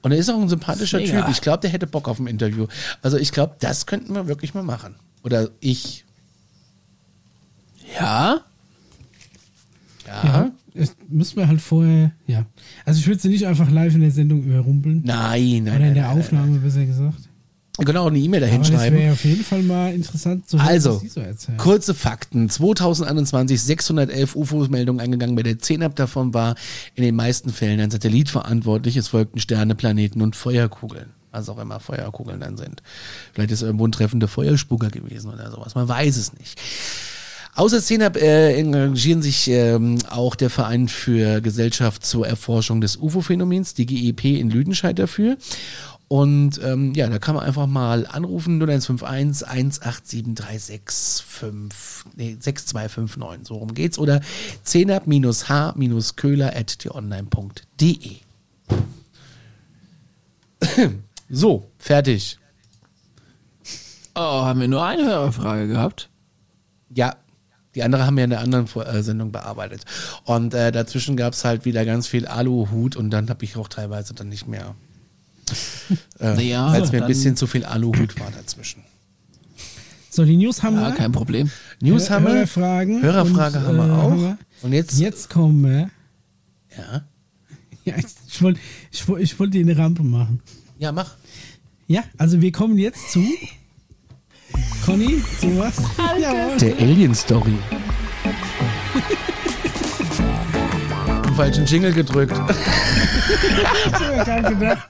Und er ist auch ein sympathischer Mega. Typ. Ich glaube, der hätte Bock auf ein Interview. Also ich glaube, das könnten wir wirklich mal machen. Oder ich. Ja? Ja. Ja. Das müssen wir halt vorher, ja. Also ich würde sie nicht einfach live in der Sendung überrumpeln. Nein, nein. Oder in nein, der nein, Aufnahme, besser gesagt. Nein. Genau, eine E-Mail dahin Aber das schreiben. wäre auf jeden Fall mal interessant zu hören, Also, was Sie so kurze Fakten. 2021 611 UFO-Meldungen eingegangen. Bei der 10 ab davon war in den meisten Fällen ein Satellit verantwortlich. Es folgten Sterne, Planeten und Feuerkugeln. Was auch immer Feuerkugeln dann sind. Vielleicht ist irgendwo ein treffender Feuerspucker gewesen oder sowas. Man weiß es nicht. Außer CENAP äh, engagieren sich ähm, auch der Verein für Gesellschaft zur Erforschung des UFO-Phänomens, die GEP in Lüdenscheid dafür. Und ähm, ja, da kann man einfach mal anrufen 0151 187 nee, 6259, so rum geht's. Oder 10 h köhler.tonline.de. So, fertig. Oh, haben wir nur eine Hörerfrage gehabt? Ja, die andere haben wir in der anderen äh, Sendung bearbeitet. Und äh, dazwischen gab es halt wieder ganz viel Aluhut und dann habe ich auch teilweise dann nicht mehr. Äh, Ja, weil es mir ein bisschen zu viel Aluhut war dazwischen. So, die News haben Ja, wir. kein Problem. News Hör- haben wir. Hörerfragen. Hörerfrage und, haben wir äh, auch. haben wir. Und jetzt, Jetzt kommen wir. Ja. Ja, ich, ich wollte ich, wollt- ich wollt dir eine Rampe machen. ja, mach. Ja, also wir kommen jetzt zu. Conny, zu was? Jawohl. Der Alien Story. Im falschen Jingle gedrückt. Ich hab mir gerade gedacht.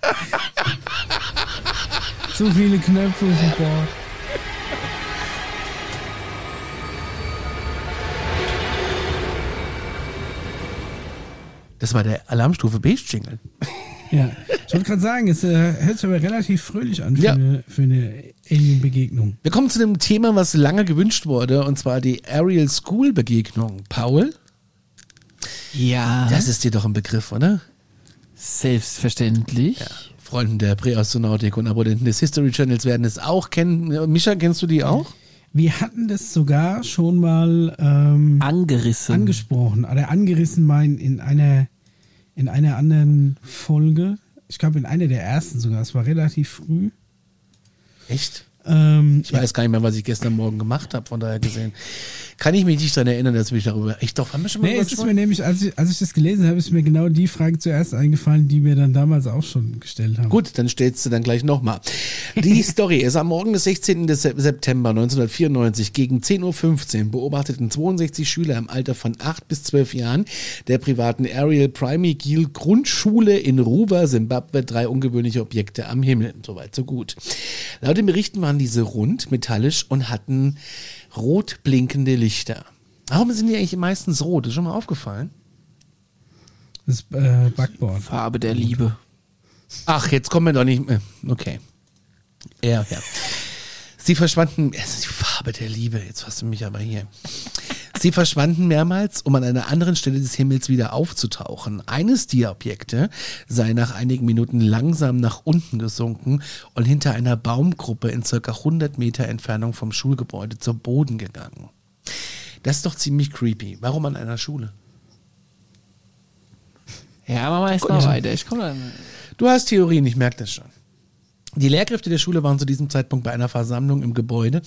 Zu viele Knöpfe auf dem Board. Das war der Alarmstufe Beige Jingle. Ja, ich wollte gerade sagen, es äh, hört sich aber relativ fröhlich an für Ja. eine, für eine Alien-Begegnung. Wir kommen zu dem Thema, was lange gewünscht wurde, und zwar die Ariel School Begegnung. Paul, Ja, das ist dir doch ein Begriff, oder? selbstverständlich. Freunden der Präastronautik und Abonnenten des History Channels werden es auch kennen. Mischa, kennst du die auch? Wir hatten das sogar schon mal ähm, Angerissen. angesprochen, oder angerissen mein in einer in einer anderen Folge. Ich glaube in einer der ersten sogar. Es war relativ früh. Echt? Ähm, Ich weiß gar nicht mehr, was ich gestern Morgen gemacht habe, von daher gesehen. Kann ich mich nicht daran erinnern, dass mich darüber. Ich doch, haben wir schon mal Nee, es ist mir nämlich, als ich, als ich das gelesen habe, ist mir genau die Frage zuerst eingefallen, die wir dann damals auch schon gestellt haben. Gut, dann stellst du dann gleich nochmal. Die Story ist am Morgen des 16. des September 1994 gegen 10.15 Uhr beobachteten 62 Schüler im Alter von 8 bis 12 Jahren der privaten Ariel Primary Gill Grundschule in Ruwa, Simbabwe, drei ungewöhnliche Objekte am Himmel. Soweit, so gut. Laut den Berichten waren diese rund, metallisch und hatten rot blinkende Lichter. Warum sind die eigentlich meistens rot? Ist schon mal aufgefallen? Das äh, Backboard. Farbe der Liebe. Ach, jetzt kommen wir doch nicht mehr. Okay. Ja, ja. Sie verschwanden, es ist die Farbe der Liebe, jetzt hast du mich aber hier. Sie verschwanden mehrmals, um an einer anderen Stelle des Himmels wieder aufzutauchen. Eines dieser Objekte sei nach einigen Minuten langsam nach unten gesunken und hinter einer Baumgruppe in circa 100 Meter Entfernung vom Schulgebäude zu Boden gegangen. Das ist doch ziemlich creepy. Warum an einer Schule? Ja, machen wir erstmal weiter. Ich komme dann. Du hast Theorien, ich merke das schon. Die Lehrkräfte der Schule waren zu diesem Zeitpunkt bei einer Versammlung im Gebäude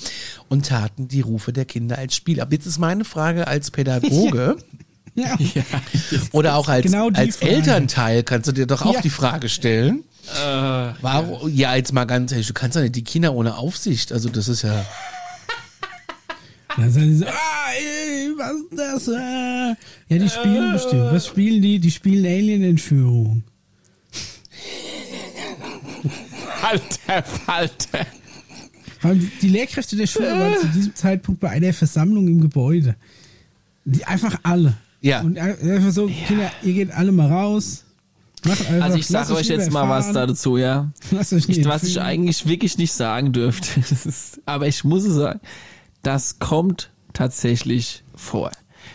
und taten die Rufe der Kinder als Spiel ab. Jetzt ist meine Frage als Pädagoge Ja. oder auch als, Genau als Frage. Elternteil kannst du dir doch auch Ja. die Frage stellen. Äh, Warum? Ja, jetzt mal ganz ehrlich, du kannst doch nicht die Kinder ohne Aufsicht. Also das ist ja. Dann sagen die so, ah, ey, was ist das? Äh? Ja, die spielen bestimmt. Was spielen die? Die spielen Alien-Entführung. Falter, Falter. Die Lehrkräfte der Schule waren zu diesem Zeitpunkt bei einer Versammlung im Gebäude. Die einfach alle. Ja. Und einfach so, Kinder, ihr geht alle mal raus. Macht einfach, Also ich sage euch jetzt mal was dazu, ja. Lasst euch nicht Ich, was ich eigentlich wirklich nicht sagen dürfte. Ist, aber ich muss es sagen, das kommt tatsächlich vor.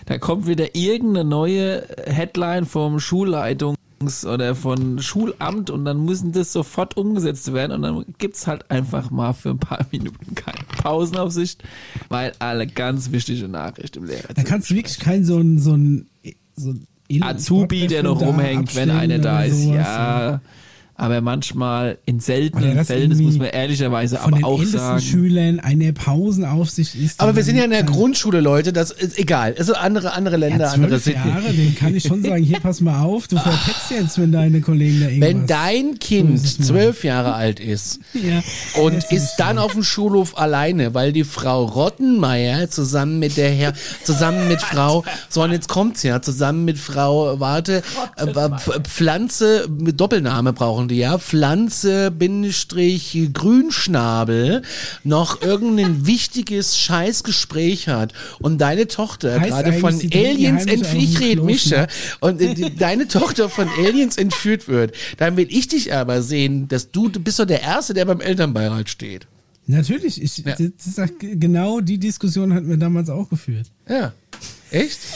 Da kommt wieder irgendeine neue Headline vom Schulleitungs- oder von Schulamt und dann müssen das sofort umgesetzt werden und dann gibt's halt einfach mal für ein paar Minuten keine Pausenaufsicht, weil alle ganz wichtige Nachrichten im Lehrer Da kannst du wirklich keinen so ein, so ein, so ein Azubi, der noch rumhängt, wenn einer da ist. sowas. Ja, aber manchmal in seltenen das Fällen, das muss man ehrlicherweise Von aber den auch ältesten sagen. Schülern eine Pausenaufsicht ist. Aber wir sind ja in der Grundschule, Leute. Das ist egal. Sind andere, andere Länder, Ja, andere zwölf Sitten. Jahre, dem kann ich schon sagen, hier pass mal auf, du verpetzt jetzt, wenn deine Kollegen da irgendwas... Wenn dein Kind zwölf Jahre alt ist ja, und das ist dann auf dem Schulhof alleine, weil die Frau Rottenmeier zusammen mit der Herr, zusammen mit Frau, so und jetzt kommt's ja, zusammen mit Frau, warte, äh, Pf- Pflanze mit Doppelname brauchen während ja Pflanze, Bindestrich, Grünschnabel noch irgendein wichtiges Scheißgespräch hat und deine Tochter gerade von Aliens entführt, ich rede Mischa, und äh, deine Tochter von Aliens entführt wird, dann will ich dich aber sehen, dass du, du bist doch der Erste, der beim Elternbeirat steht. Natürlich, ich, Ja. das g- genau die Diskussion hatten wir damals auch geführt. Ja. Echt?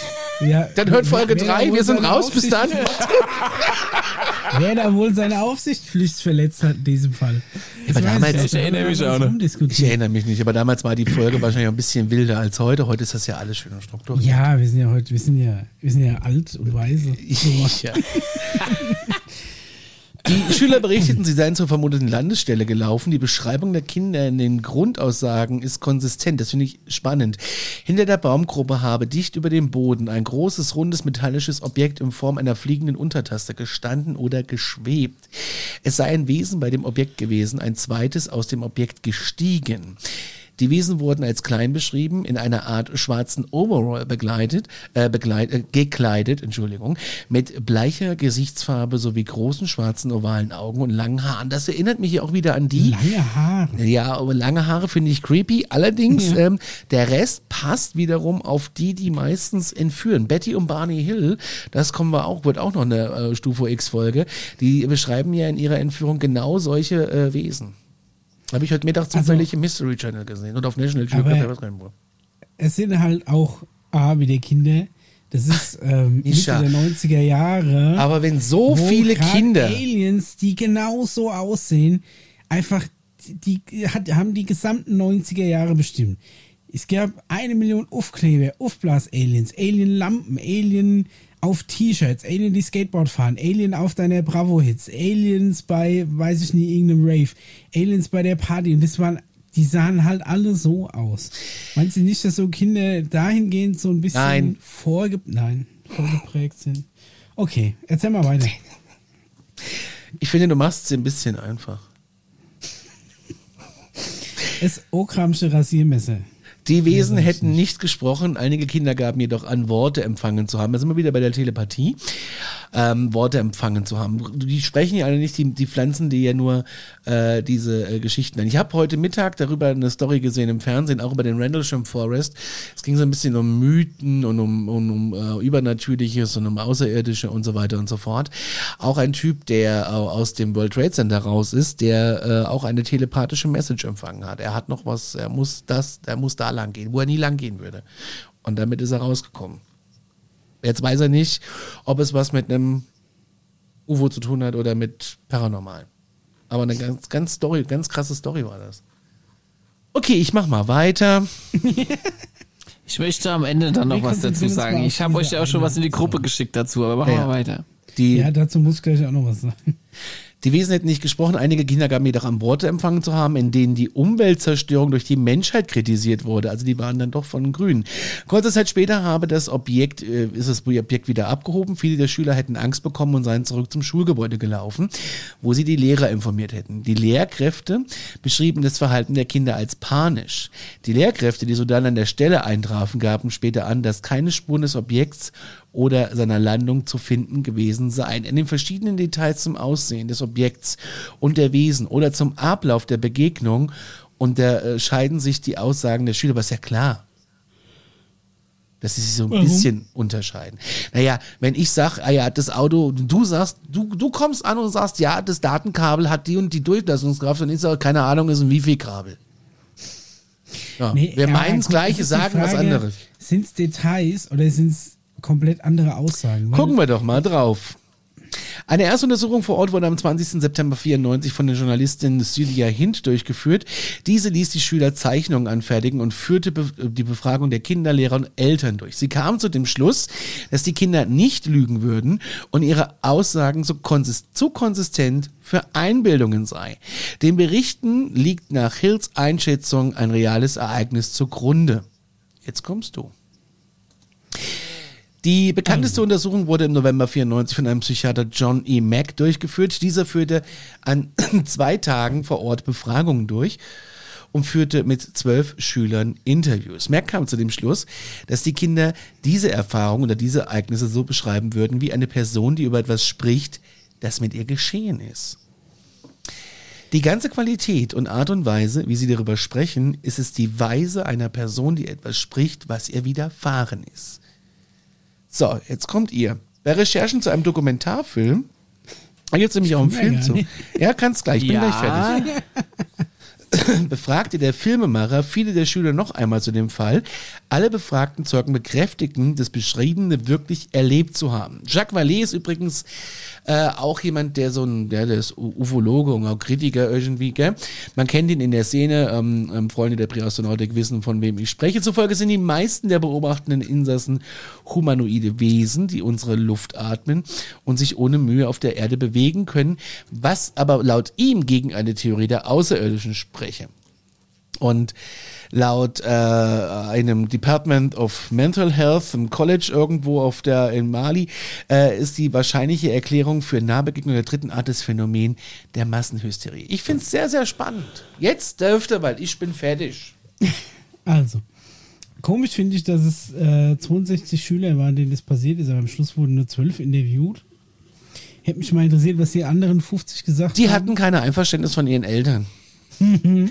Ja, Dann hört Folge wer da 3, wohl wir sind raus, bis dann. Wer da wohl seine Aufsichtspflicht verletzt hat in diesem Fall. Aber damals- nicht, Ich erinnere mich auch noch. Ich erinnere mich nicht, aber damals war die Folge wahrscheinlich auch ein bisschen wilder als heute. Heute ist das ja alles schön und strukturiert. Ja, wir sind ja heute, wir sind ja, wir sind ja alt und weise. Ja. Die Schüler berichteten, sie seien zur vermuteten Landesstelle gelaufen. Die Beschreibung der Kinder in den Grundaussagen ist konsistent. Das finde ich spannend. Hinter der Baumgruppe habe dicht über dem Boden ein großes, rundes, metallisches Objekt in Form einer fliegenden Untertaste gestanden oder geschwebt. Es sei ein Wesen bei dem Objekt gewesen, ein zweites aus dem Objekt gestiegen. Die Wesen wurden als klein beschrieben, in einer Art schwarzen Overall begleitet, äh, begleit, äh, gekleidet, Entschuldigung, mit bleicher Gesichtsfarbe sowie großen schwarzen ovalen Augen und langen Haaren. Das erinnert mich auch wieder an die. Lange Haare. Ja, aber lange Haare finde ich creepy. Allerdings, Ja. ähm, der Rest passt wiederum auf die, die meistens entführen. Betty und Barney Hill, das kommen wir auch, wird auch noch eine äh, Stufe X-Folge. Die beschreiben ja in ihrer Entführung genau solche äh, Wesen. Habe ich heute Mittag zufällig im History Channel gesehen und auf National Geographic. Es sind halt auch A, wie die Kinder. Das ist ähm, Mitte der 90er Jahre. Aber wenn so viele Kinder. Aliens, die genau so aussehen, einfach, die, die hat, haben die gesamten 90er Jahre bestimmt. Es gab eine Million Aufkleber, Aufblas-Aliens, Alien-Lampen, Alien auf T-Shirts, Alien, die Skateboard fahren, Alien auf deiner Bravo-Hits, Aliens bei, weiß ich nicht, irgendeinem Rave, Aliens bei der Party. Und das waren, die sahen halt alle so aus. Meinst du nicht, dass so Kinder dahingehend so ein bisschen Nein. vorge Nein, vorgeprägt sind? Okay, erzähl mal weiter. Ich finde, du machst es ein bisschen einfach. Das Okramsche Rasiermesser. Die Wesen ich hätten nicht gesprochen, einige Kinder gaben jedoch an, Worte empfangen zu haben. Da sind wir wieder bei der Telepathie, ähm, Worte empfangen zu haben. Die sprechen ja alle nicht, die, die pflanzen dir ja nur äh, diese äh, Geschichten an. Ich habe heute Mittag darüber eine Story gesehen im Fernsehen, auch über den Rendlesham Forest. Es ging so ein bisschen um Mythen und um, um, um äh, Übernatürliches und um Außerirdische und so weiter und so fort. Auch ein Typ, der äh, aus dem World Trade Center raus ist, der äh, auch eine telepathische Message empfangen hat. Er hat noch was, er muss das, er muss da lang gehen, wo er nie lang gehen würde. Und damit ist er rausgekommen. Jetzt weiß er nicht, ob es was mit einem UFO zu tun hat oder mit Paranormal. Aber eine ganz, ganz Story, ganz krasse Story war das. Okay, ich mach mal weiter. Ich möchte am Ende dann noch was dazu sagen. Ich habe euch ja auch schon was in die Gruppe geschickt dazu, aber machen Ja. wir weiter. Die, Ja, dazu muss ich gleich auch noch was sagen. Die Wesen hätten nicht gesprochen. Einige Kinder gaben jedoch an Worte empfangen zu haben, in denen die Umweltzerstörung durch die Menschheit kritisiert wurde. Also die waren dann doch von Grün. Kurze Zeit später habe das Objekt, äh, ist das Objekt wieder abgehoben. Viele der Schüler hätten Angst bekommen und seien zurück zum Schulgebäude gelaufen, wo sie die Lehrer informiert hätten. Die Lehrkräfte beschrieben das Verhalten der Kinder als panisch. Die Lehrkräfte, die so dann an der Stelle eintrafen, gaben später an, dass keine Spuren des Objekts oder seiner Landung zu finden gewesen seien. In den verschiedenen Details zum Aussehen des Objekts und der Wesen oder zum Ablauf der Begegnung unterscheiden sich die Aussagen der Schüler, aber ist ja klar. Dass sie sich so ein Warum? bisschen unterscheiden. Naja, wenn ich sag, ah ja, das Auto, du sagst, du, du kommst an und sagst, ja, das Datenkabel hat die und die Durchlassungskraft und ich sage, keine Ahnung, ist ein Wifi-Kabel. Ja, Nee, wir meinen das Gleiche, ist sagen was anderes. Sind es Details oder sind es komplett andere Aussagen? Gucken wir doch mal drauf. Eine Erstuntersuchung vor Ort wurde am 20. September 94 von der Journalistin Celia Hint durchgeführt. Diese ließ die Schüler Zeichnungen anfertigen und führte be die Befragung der Kinder, Lehrer und Eltern durch. Sie kam zu dem Schluss, dass die Kinder nicht lügen würden und ihre Aussagen so konsis zu konsistent für Einbildungen sei. Den Berichten liegt nach Hills Einschätzung ein reales Ereignis zugrunde. Jetzt kommst du. Die bekannteste Untersuchung wurde im November 94 von einem Psychiater John E. Mack durchgeführt. Dieser führte an zwei Tagen vor Ort Befragungen durch und führte mit zwölf Schülern Interviews. Mack kam zu dem Schluss, dass die Kinder diese Erfahrung oder diese Ereignisse so beschreiben würden wie eine Person, die über etwas spricht, das mit ihr geschehen ist. Die ganze Qualität und Art und Weise, wie sie darüber sprechen, ist es die Weise einer Person, die etwas spricht, was ihr widerfahren ist. So, jetzt kommt ihr. Bei Recherchen zu einem Dokumentarfilm, es nämlich auch einen Ja, Film zu. nicht. Ja, kannst gleich, ich bin gleich fertig. ja, befragte der Filmemacher viele der Schüler noch einmal zu dem Fall. Alle befragten Zeugen bekräftigten, das Beschriebene wirklich erlebt zu haben. Jacques Vallée ist übrigens äh, auch jemand, der so ein, der, der ist Ufologe und auch Kritiker irgendwie, gell? Man kennt ihn in der Szene, ähm, ähm, Freunde der Präastronautik wissen, von wem ich spreche. Zufolge sind die meisten der beobachtenden Insassen humanoide Wesen, die unsere Luft atmen und sich ohne Mühe auf der Erde bewegen können, was aber laut ihm gegen eine Theorie der Außerirdischen spreche. Und laut äh, einem Department of Mental Health im College irgendwo auf der in Mali äh, ist die wahrscheinliche Erklärung für Nahbegegnung der dritten Art des Phänomen der Massenhysterie. Ich finde es sehr, sehr spannend. Jetzt dürfte, weil ich bin fertig. Also, komisch finde ich, dass es äh, 62 Schüler waren, denen das passiert ist, aber am Schluss wurden nur 12 interviewt. Hätte mich mal interessiert, was die anderen 50 gesagt Die haben. hatten kein Einverständnis von ihren Eltern.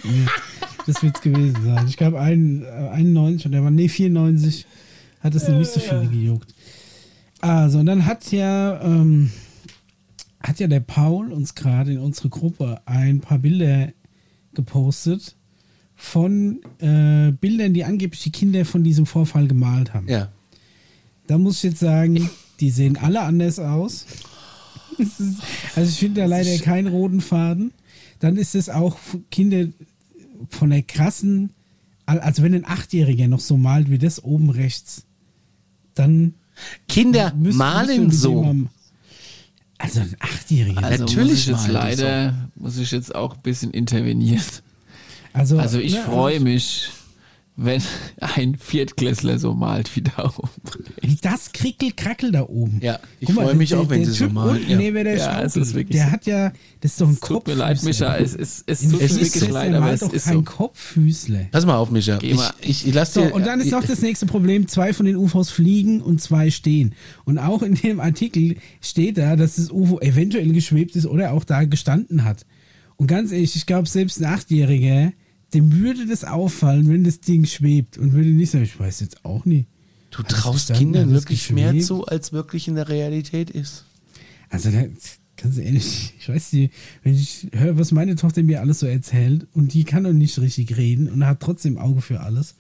Das wird es gewesen sein. Ich glaube, ein, äh, 91 oder nee, 94 hat es nicht so viele gejuckt. Also, und dann hat ja, ähm, hat ja der Paul uns gerade in unsere Gruppe ein paar Bilder gepostet von äh, Bildern, die angeblich die Kinder von diesem Vorfall gemalt haben. Ja. Da muss ich jetzt sagen, die sehen alle anders aus. Ist, also ich finde da leider keinen roten Faden. Dann ist es auch Kinder von der krassen, also wenn ein Achtjähriger noch so malt wie das oben rechts, dann Kinder müsste- malen müsste so. Also ein Achtjähriger. also Natürlich die leider, muss ich jetzt auch ein bisschen intervenieren. Also, Also ich ne, freue also mich, wenn ein Viertklässler so malt wie da oben. Das Krickel-Krackel da oben. Ja, ich freue mich der- auch, wenn sie so malen, unten ja. neben der Ja, es ist wirklich der so. hat ja, das ist doch ein Tut mir leid, Micha, es, es, es tut mir wirklich leid, aber malt es doch ist kein so. Kopffüßler. Pass mal auf, Micha. Geh Ich, mal. ich, ich lass So, dir. und dann ist noch das nächste Problem, zwei von den UFOs fliegen und zwei stehen. Und auch in dem Artikel steht da, dass das UFO eventuell geschwebt ist oder auch da gestanden hat. Und ganz ehrlich, ich glaube, selbst ein Achtjähriger, dem würde das auffallen, wenn das Ding schwebt und würde nicht sagen, ich weiß jetzt auch nicht. Du traust Kindern wirklich mehr zu, als wirklich in der Realität ist. Also, ganz ehrlich, ich weiß nicht, wenn ich höre, was meine Tochter mir alles so erzählt und die kann doch nicht richtig reden und hat trotzdem Auge für alles.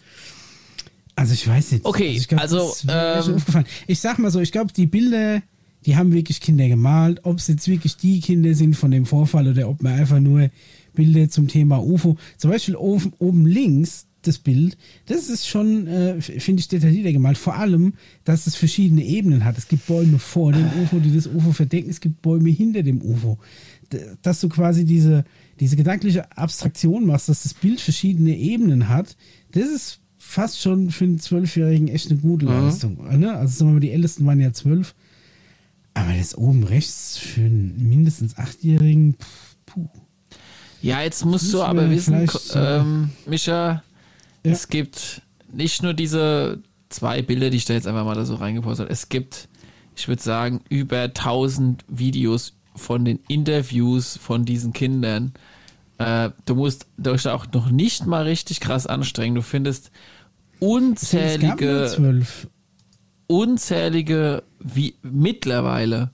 Also, ich weiß nicht. Okay, ich glaub, also, das ähm, schon aufgefallen. Ich sag mal so, ich glaube, die Bilder, die haben wirklich Kinder gemalt. Ob es jetzt wirklich die Kinder sind von dem Vorfall oder ob man einfach nur Bilder zum Thema UFO, zum Beispiel oben, oben links, das Bild, das ist schon, äh, finde ich, detaillierter gemalt. Vor allem, dass es verschiedene Ebenen hat. Es gibt Bäume vor dem UFO, die das UFO verdecken. Es gibt Bäume hinter dem UFO. Dass du quasi diese, diese gedankliche Abstraktion machst, dass das Bild verschiedene Ebenen hat, das ist fast schon für einen Zwölfjährigen echt eine gute Leistung. Ne? Also sagen wir mal, die Ältesten waren ja zwölf. Aber das oben rechts für einen mindestens Achtjährigen, pff, puh. Ja, jetzt musst du aber wissen, so- ähm, Micha, Ja. es gibt nicht nur diese zwei Bilder, die ich da jetzt einfach mal da so reingepostet habe. Es gibt, ich würde sagen, über 1000 Videos von den Interviews von diesen Kindern. Äh, du musst dich auch noch nicht mal richtig krass anstrengen. Du findest unzählige unzählige wie mittlerweile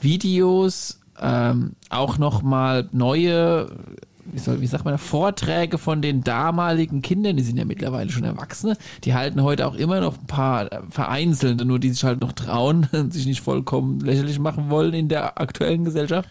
Videos, ähm, auch noch mal neue, wie, soll, wie sagt man, Vorträge von den damaligen Kindern, die sind ja mittlerweile schon Erwachsene, die halten heute auch immer noch ein paar äh, vereinzelte, nur die sich halt noch trauen, sich nicht vollkommen lächerlich machen wollen in der aktuellen Gesellschaft.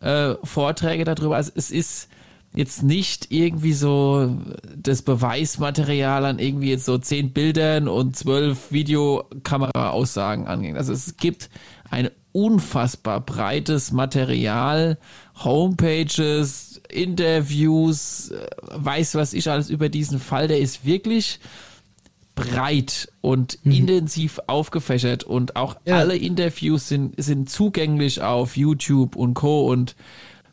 Äh, Vorträge darüber. Also es ist jetzt nicht irgendwie so das Beweismaterial an irgendwie jetzt so zehn Bildern und zwölf Videokamera-Aussagen angehen. Also es gibt ein unfassbar breites Material, Homepages, Interviews, äh, weiß was ich alles über diesen Fall. Der ist wirklich breit und intensiv aufgefächert und auch Ja. alle Interviews sind, sind zugänglich auf YouTube und Co. Und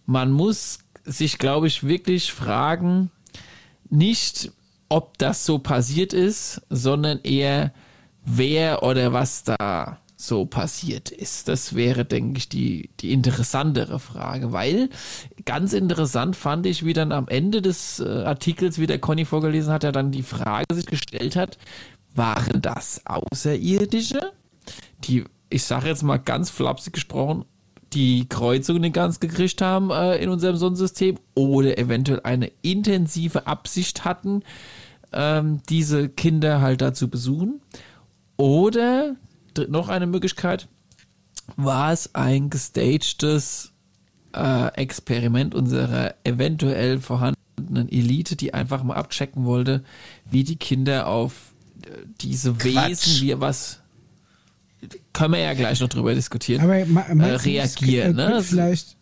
man muss sich, glaube ich, wirklich fragen, nicht, ob das so passiert ist, sondern eher, wer oder was da so passiert ist. Das wäre, denke ich, die, die interessantere Frage, weil ganz interessant fand ich, wie dann am Ende des äh, Artikels, wie der Conny vorgelesen hat, er dann die Frage sich gestellt hat, waren das Außerirdische, die, ich sage jetzt mal ganz flapsig gesprochen, die Kreuzung nicht ganz gekriegt haben äh, in unserem Sonnensystem oder eventuell eine intensive Absicht hatten, ähm, diese Kinder halt dazu besuchen. Oder noch eine Möglichkeit, war es ein gestagtes äh, Experiment unserer eventuell vorhandenen Elite, die einfach mal abchecken wollte, wie die Kinder auf äh, diese Quatsch. Wesen, wie was können wir ja gleich noch drüber diskutieren, Aber äh, reagieren. Ne? Vielleicht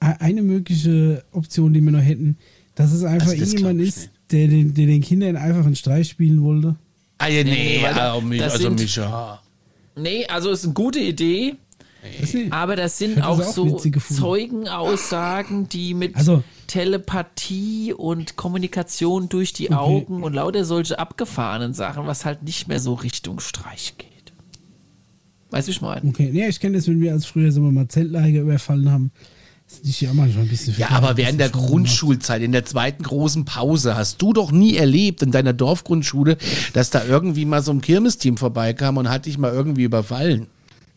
eine mögliche Option, die wir noch hätten, dass es einfach also irgendjemand ist, der den, der den Kindern einfach einen Streich spielen wollte. Ah ja, nee, nee also, mich, also sind, mich, ja. Nee, also ist eine gute Idee. Nee. Aber das sind auch, auch, so Zeugenaussagen, die mit also, Telepathie und Kommunikation durch die okay. Augen und lauter solche abgefahrenen Sachen, was halt nicht mehr so Richtung Streich geht. Weißt du, wie ich meine? Okay, ja, ich kenne das, wenn wir als früher so mal Zeltlager überfallen haben. Das ist ja manchmal ein bisschen Ja, aber während der Grundschulzeit, in der zweiten großen Pause, hast du doch nie erlebt in deiner Dorfgrundschule, dass da irgendwie mal so ein Kirmesteam vorbeikam und hat dich mal irgendwie überfallen.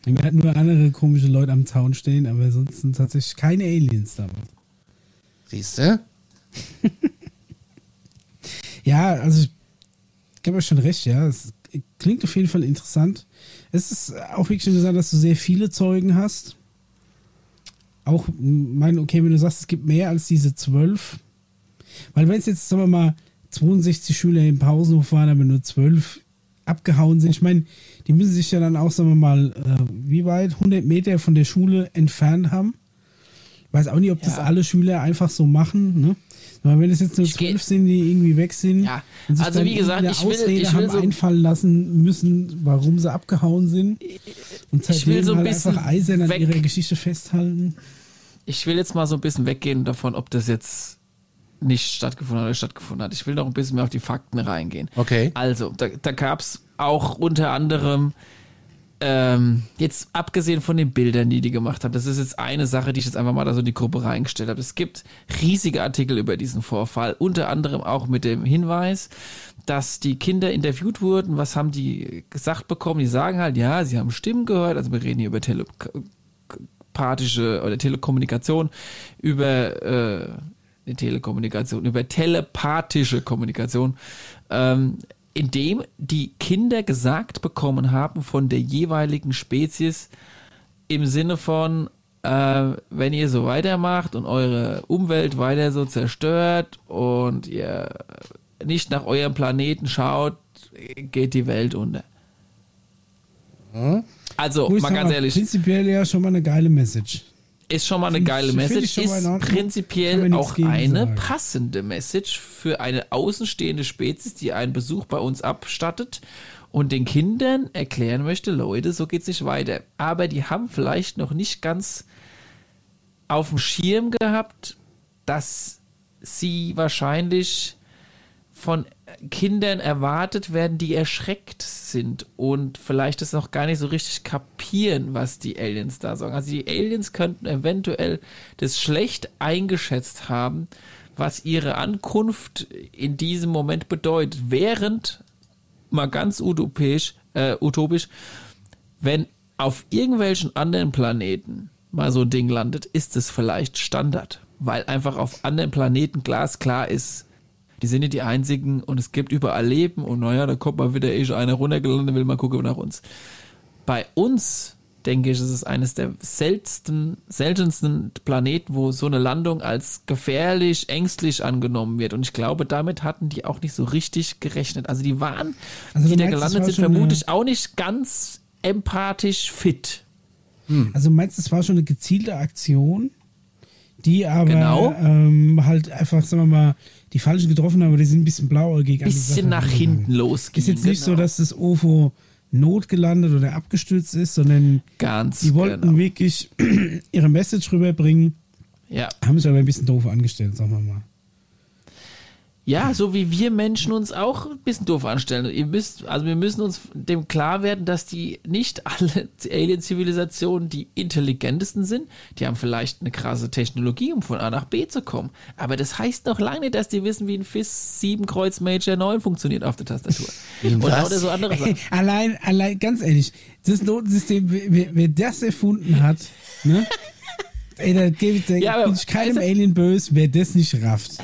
Wir hatten nur andere komische Leute am Zaun stehen, aber sonst sind tatsächlich keine Aliens damals. Siehst du? ja, also ich, habe ja schon recht, ja. Es klingt auf jeden Fall interessant. Es ist auch wirklich interessant, dass du sehr viele Zeugen hast auch mein, okay, wenn du sagst, es gibt mehr als diese zwölf, weil wenn es jetzt, sagen wir mal, 62 Schüler im Pausenhof waren, aber nur zwölf abgehauen sind, ich meine, die müssen sich ja dann auch, sagen wir mal, äh, wie weit, 100 Meter von der Schule entfernt haben. Weiß auch nicht, ob ja. das alle Schüler einfach so machen, ne? Aber wenn es jetzt nur zwölf sind, die irgendwie weg sind, ja. und sich also dann wie gesagt, ich will, Ausrede ich will haben so einfallen lassen müssen, warum sie abgehauen sind. Und seitdem ich will so ein halt einfach eisern an weg. ihrer Geschichte festhalten. Ich will jetzt mal so ein bisschen weggehen davon, ob das jetzt nicht stattgefunden hat oder stattgefunden hat. Ich will noch ein bisschen mehr auf die Fakten reingehen. Okay. Also, da, da gab es auch unter anderem ähm, jetzt abgesehen von den Bildern, die die gemacht haben, das ist jetzt eine Sache, die ich jetzt einfach mal da so in die Gruppe reingestellt habe. Es gibt riesige Artikel über diesen Vorfall, unter anderem auch mit dem Hinweis, dass die Kinder interviewt wurden. Was haben die gesagt bekommen? Die sagen halt, ja, sie haben Stimmen gehört. Also wir reden hier über telepathische oder Telekommunikation, über äh, Telekommunikation, über telepathische Kommunikation. Ähm, indem die Kinder gesagt bekommen haben von der jeweiligen Spezies im Sinne von, äh, wenn ihr so weitermacht und eure Umwelt weiter so zerstört und ihr nicht nach eurem Planeten schaut, geht die Welt unter. Hm? Also, mal ganz ehrlich. Prinzipiell ja schon mal eine geile Message ist schon mal eine geile Message, ist prinzipiell auch eine sagen. passende Message für eine außenstehende Spezies, die einen Besuch bei uns abstattet und den Kindern erklären möchte, Leute, so geht es nicht weiter. Aber die haben vielleicht noch nicht ganz auf dem Schirm gehabt, dass sie wahrscheinlich von Kindern erwartet werden, die erschreckt sind und vielleicht es noch gar nicht so richtig kapieren, was die Aliens da sagen. Also die Aliens könnten eventuell das schlecht eingeschätzt haben, was ihre Ankunft in diesem Moment bedeutet. Während, mal ganz utopisch, äh, utopisch, wenn auf irgendwelchen anderen Planeten mal so ein Ding landet, ist es vielleicht Standard. Weil einfach auf anderen Planeten glasklar ist, die sind nicht die einzigen und es gibt überall Leben und naja, da kommt mal wieder eh einer runtergelandet, will mal gucken nach uns. Bei uns, denke ich, ist es eines der seltensten, seltensten Planeten, wo so eine Landung als gefährlich, ängstlich angenommen wird. Und ich glaube, damit hatten die auch nicht so richtig gerechnet. Also die waren, also die da gelandet sind, vermutlich auch nicht ganz empathisch fit. Hm. Also meinst du, es war schon eine gezielte Aktion, die aber genau. ähm, halt einfach, sagen wir mal, die falschen getroffen haben, aber die sind ein bisschen blauäugig. Bisschen nach hinten losging. Ist jetzt nicht genau. so, dass das OFO notgelandet oder abgestürzt ist, sondern Ganz die wollten genau. wirklich ihre Message rüberbringen. Ja. Haben sich aber ein bisschen doof angestellt, sagen wir mal. Ja, so wie wir Menschen uns auch ein bisschen doof anstellen. Ihr müsst, also wir müssen uns dem klar werden, dass die nicht alle Alien-Zivilisationen die intelligentesten sind. Die haben vielleicht eine krasse Technologie, um von A nach B zu kommen. Aber das heißt noch lange nicht, dass die wissen, wie ein FIS 7 Kreuz Major 9 funktioniert auf der Tastatur. Und oder so andere Sachen. allein, allein, ganz ehrlich, das Notensystem, wer, wer das erfunden hat, ne? Ey, da gebe ja, bin ich keinem Alien böse, wer das nicht rafft.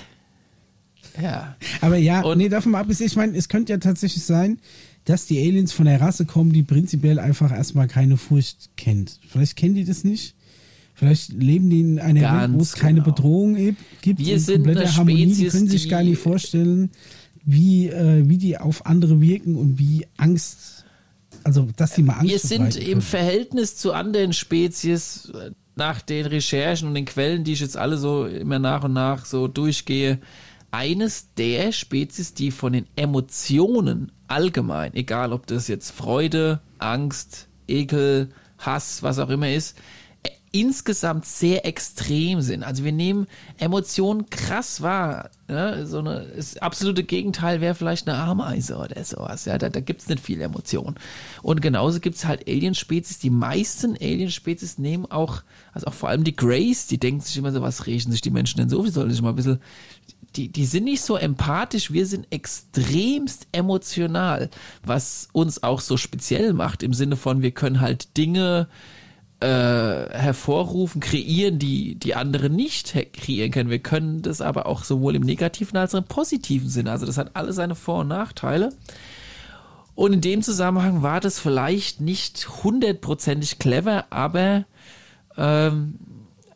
Ja. Aber ja, und nee, davon mal ab, ich meine, es könnte ja tatsächlich sein, dass die Aliens von der Rasse kommen, die prinzipiell einfach erstmal keine Furcht kennt. Vielleicht kennen die das nicht. Vielleicht leben die in einer Welt, wo es genau. keine Bedrohung gibt. Wir sind komplette Harmonie. Spezies, die können sich gar nicht vorstellen, wie, äh, wie die auf andere wirken und wie Angst, also dass die mal Angst Wir sind im Verhältnis zu anderen Spezies äh, nach den Recherchen und den Quellen, die ich jetzt alle so immer nach und nach so durchgehe, eines der Spezies, die von den Emotionen allgemein, egal ob das jetzt Freude, Angst, Ekel, Hass, was auch immer ist, äh, insgesamt sehr extrem sind. Also wir nehmen Emotionen krass wahr. Ne? So eine, das absolute Gegenteil wäre vielleicht eine Ameise oder sowas. Ja, da, da gibt es nicht viel Emotion. Und genauso gibt es halt Alien-Spezies. Die meisten Alien-Spezies nehmen auch, also auch vor allem die Greys, die denken sich immer so, was riechen sich die Menschen denn so? Die sollen sich mal ein bisschen die, die sind nicht so empathisch, wir sind extremst emotional, was uns auch so speziell macht, im Sinne von, wir können halt Dinge äh, hervorrufen, kreieren, die die anderen nicht kreieren können. Wir können das aber auch sowohl im negativen als auch im positiven Sinne. Also das hat alle seine Vor- und Nachteile. Und in dem Zusammenhang war das vielleicht nicht hundertprozentig clever, aber ähm,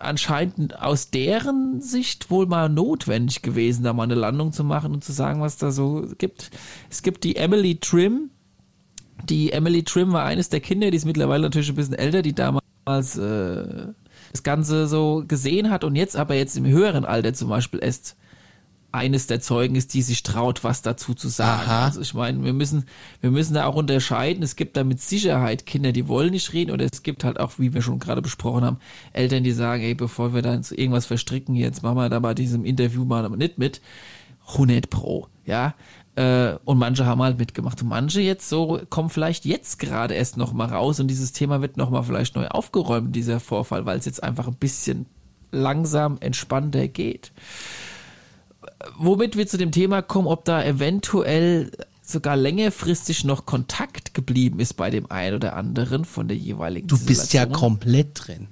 anscheinend aus deren Sicht wohl mal notwendig gewesen, da mal eine Landung zu machen und zu sagen, was da so gibt. Es gibt die Emily Trim. Die Emily Trim war eines der Kinder, die ist mittlerweile natürlich ein bisschen älter, die damals äh, das Ganze so gesehen hat und jetzt aber jetzt im höheren Alter zum Beispiel erst eines der Zeugen ist, die sich traut, was dazu zu sagen. Aha. Also ich meine, wir müssen, wir müssen da auch unterscheiden. Es gibt da mit Sicherheit Kinder, die wollen nicht reden, oder es gibt halt auch, wie wir schon gerade besprochen haben, Eltern, die sagen, ey, bevor wir da irgendwas verstricken, jetzt machen wir da bei diesem Interview mal nicht mit. 100 pro, ja. Äh, und manche haben halt mitgemacht. Und manche jetzt so kommen vielleicht jetzt gerade erst noch mal raus und dieses Thema wird noch mal vielleicht neu aufgeräumt, dieser Vorfall, weil es jetzt einfach ein bisschen langsam entspannter geht womit wir zu dem Thema kommen, ob da eventuell sogar längerfristig noch Kontakt geblieben ist bei dem einen oder anderen von der jeweiligen Du bist ja komplett drin.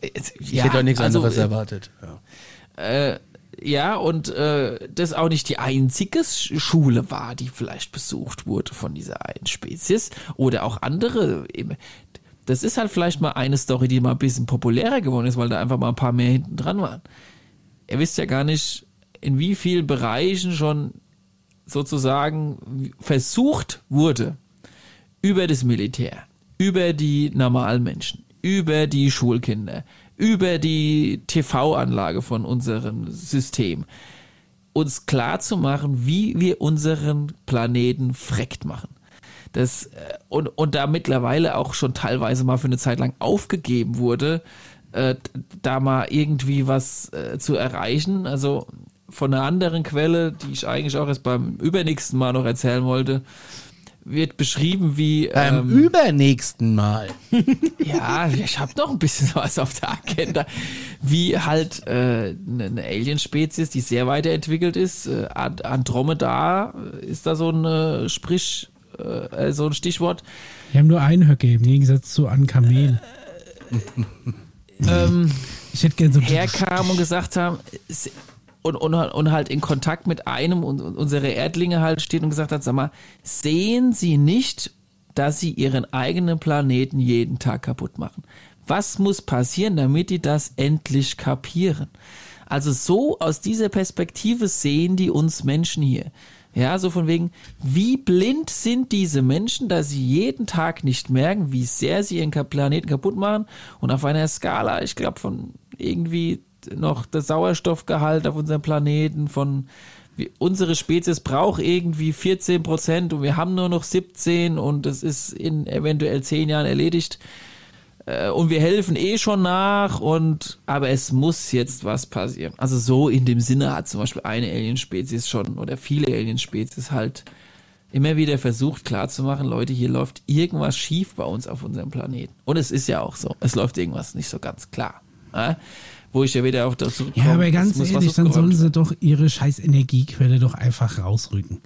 Ich ja, hätte doch nichts also, anderes äh, erwartet. Ja. Äh, ja, und äh, das auch nicht die einzige Schule war, die vielleicht besucht wurde von dieser einen Spezies oder auch andere. Das ist halt vielleicht mal eine Story, die mal ein bisschen populärer geworden ist, weil da einfach mal ein paar mehr hinten dran waren ihr wisst ja gar nicht, in wie vielen Bereichen schon sozusagen versucht wurde, über das Militär, über die normalen Menschen, über die Schulkinder, über die TV-Anlage von unserem System, uns klar zu machen, wie wir unseren Planeten freckt machen. Das, äh, und, und da mittlerweile auch schon teilweise mal für eine Zeit lang aufgegeben wurde, äh, da mal irgendwie was äh, zu erreichen. Also von einer anderen Quelle, die ich eigentlich auch erst beim übernächsten Mal noch erzählen wollte, wird beschrieben wie beim ähm, übernächsten Mal. ja, ich habe noch ein bisschen was auf der Agenda, wie halt äh, eine Alien-Spezies, die sehr weiterentwickelt ist. Äh, Andromeda ist da so ein äh, Sprich, äh, so ein Stichwort. Wir haben nur Einhöcke im Gegensatz zu an Kamel. ähm, ich hätte gern so herkamen und gesagt haben, und, und, und halt in Kontakt mit einem und, und unsere Erdlinge halt steht und gesagt hat, sag mal, sehen Sie nicht, dass Sie Ihren eigenen Planeten jeden Tag kaputt machen? Was muss passieren, damit die das endlich kapieren? Also so aus dieser Perspektive sehen die uns Menschen hier. Ja, so von wegen, wie blind sind diese Menschen, dass sie jeden Tag nicht merken, wie sehr sie ihren Planeten kaputt machen und auf einer Skala, ich glaube, von irgendwie noch der Sauerstoffgehalt auf unserem Planeten von wie, unsere Spezies braucht irgendwie 14 Prozent und wir haben nur noch 17 und das ist in eventuell 10 Jahren erledigt. Äh, und wir helfen eh schon nach und aber es muss jetzt was passieren. Also so in dem Sinne hat zum Beispiel eine Alienspezies schon oder viele Alienspezies halt immer wieder versucht klarzumachen, Leute, hier läuft irgendwas schief bei uns auf unserem Planeten. Und es ist ja auch so. Es läuft irgendwas nicht so ganz klar. Äh? Wo ich ja wieder auf komme. Ja, aber ganz ehrlich, dann sollen sie doch ihre scheiß Energiequelle doch einfach rausrücken.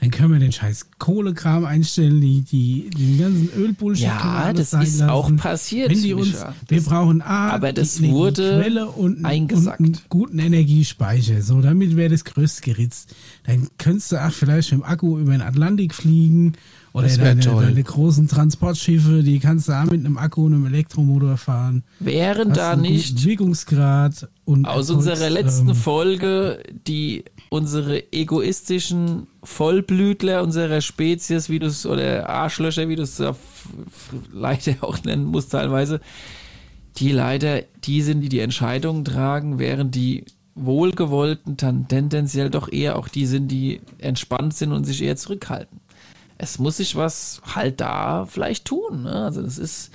Dann können wir den scheiß Kohlekram einstellen, die, die, den ganzen Ölbullshit. Ja, das ist lassen. auch passiert. Wenn die uns, wir brauchen A, aber das wurde und, eingesagt. und einen guten Energiespeicher. So, damit wäre das größte geritzt. Dann könntest du auch vielleicht mit dem Akku über den Atlantik fliegen oder deine, deine, großen Transportschiffe, die kannst du auch mit einem Akku und einem Elektromotor fahren. Wären da nicht Wirkungsgrad und aus Erfolgs, unserer letzten ähm, Folge die unsere egoistischen Vollblütler unserer Spezies, wie du es, oder Arschlöcher, wie du es leider auch nennen musst teilweise, die leider die sind, die die Entscheidungen tragen, während die Wohlgewollten dann tendenziell doch eher auch die sind, die entspannt sind und sich eher zurückhalten. Es muss sich was halt da vielleicht tun. Ne? Also das ist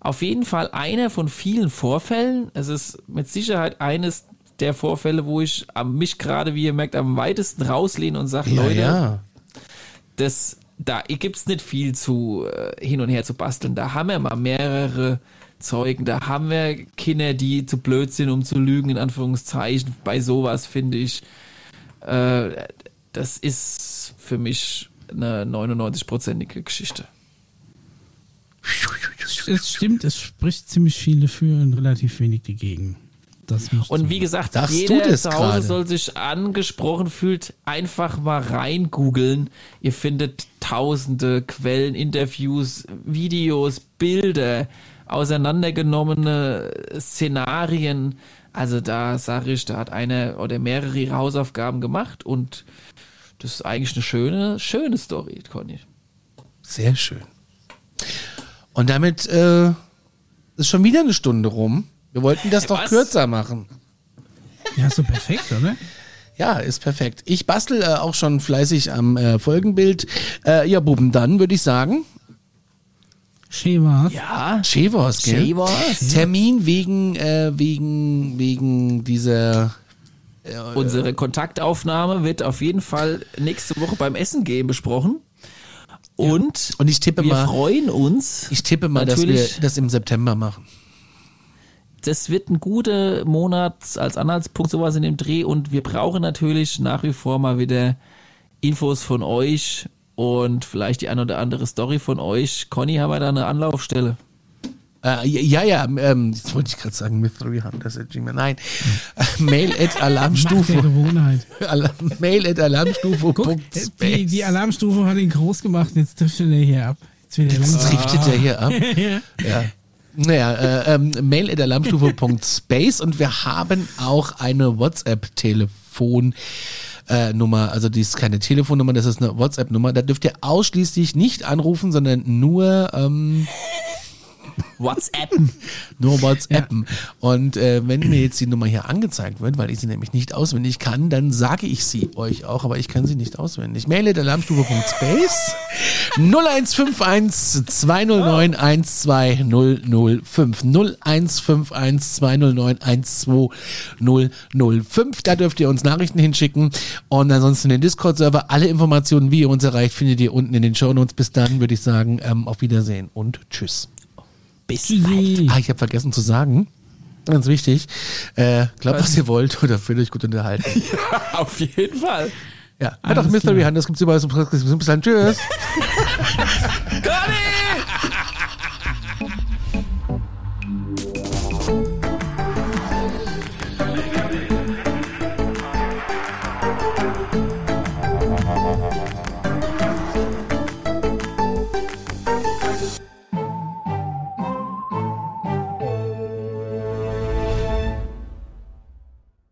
auf jeden Fall einer von vielen Vorfällen. Es ist mit Sicherheit eines der Vorfälle, wo ich mich gerade, wie ihr merkt, am weitesten rauslehne und sage, ja, Leute, ja. das, da gibt es nicht viel zu äh, hin und her zu basteln. Da haben wir mal mehrere Zeugen, da haben wir Kinder, die zu blöd sind, um zu lügen, in Anführungszeichen. Bei sowas finde ich, äh, das ist für mich eine 99-prozentige Geschichte. Es stimmt, es spricht ziemlich viel dafür und relativ wenig dagegen und wie gesagt, Sagst jeder zu Hause grade? soll sich angesprochen fühlt, einfach mal rein googeln. Ihr findet tausende Quellen, Interviews, Videos, Bilder, auseinandergenommene Szenarien. Also da sage ich, da hat einer oder mehrere ihre Hausaufgaben gemacht und das ist eigentlich eine schöne, schöne Story, Conny. Sehr schön. Und damit äh, ist schon wieder eine Stunde rum. Wir wollten das doch Was? kürzer machen. Ja, so perfekt, oder? Ja, ist perfekt. Ich bastel äh, auch schon fleißig am äh, Folgenbild. Äh, ja, Buben, dann würde ich sagen. Schewars. Ja. Schewars, gell? Schewars. Termin wegen, äh, wegen, wegen dieser. Äh, Unsere Kontaktaufnahme wird auf jeden Fall nächste Woche beim Essen gehen besprochen. Und, ja. und ich tippe wir mal, freuen uns. Ich tippe mal, dass wir das im September machen das wird ein guter Monat als Anhaltspunkt, sowas in dem Dreh. Und wir brauchen natürlich nach wie vor mal wieder Infos von euch und vielleicht die ein oder andere Story von euch. Conny, haben wir da eine Anlaufstelle? Äh, ja, ja, ähm, jetzt wollte ich gerade sagen, Mystery Hunters at Gmail. Nein, Mail at Alarmstufe. Mail at Alarmstufe. Die, die Alarmstufe hat ihn groß gemacht, jetzt driftet er hier ab. Jetzt, jetzt driftet er hier ab. ja. ja. Naja, äh, ähm, mail at alarmstufe.space und wir haben auch eine WhatsApp-Telefon. Äh, Nummer, also die ist keine Telefonnummer, das ist eine WhatsApp-Nummer. Da dürft ihr ausschließlich nicht anrufen, sondern nur ähm, WhatsAppen. Nur WhatsAppen. Ja. Und äh, wenn mir jetzt die Nummer hier angezeigt wird, weil ich sie nämlich nicht auswendig kann, dann sage ich sie euch auch, aber ich kann sie nicht auswendig. Mail at alarmstufe.space 0151 209 12005 0151 209 12005. Da dürft ihr uns Nachrichten hinschicken und ansonsten den Discord-Server. Alle Informationen, wie ihr uns erreicht, findet ihr unten in den Show Notes. Bis dann würde ich sagen, ähm, auf Wiedersehen und tschüss. Bis bald. Ah, ich habe vergessen zu sagen. Ganz wichtig. Äh, glaubt, was ihr wollt oder fühlt euch gut unterhalten. ja, auf jeden Fall. Ja, hat auch Mystery das gibt's überall. Bis dann. Tschüss. Conny!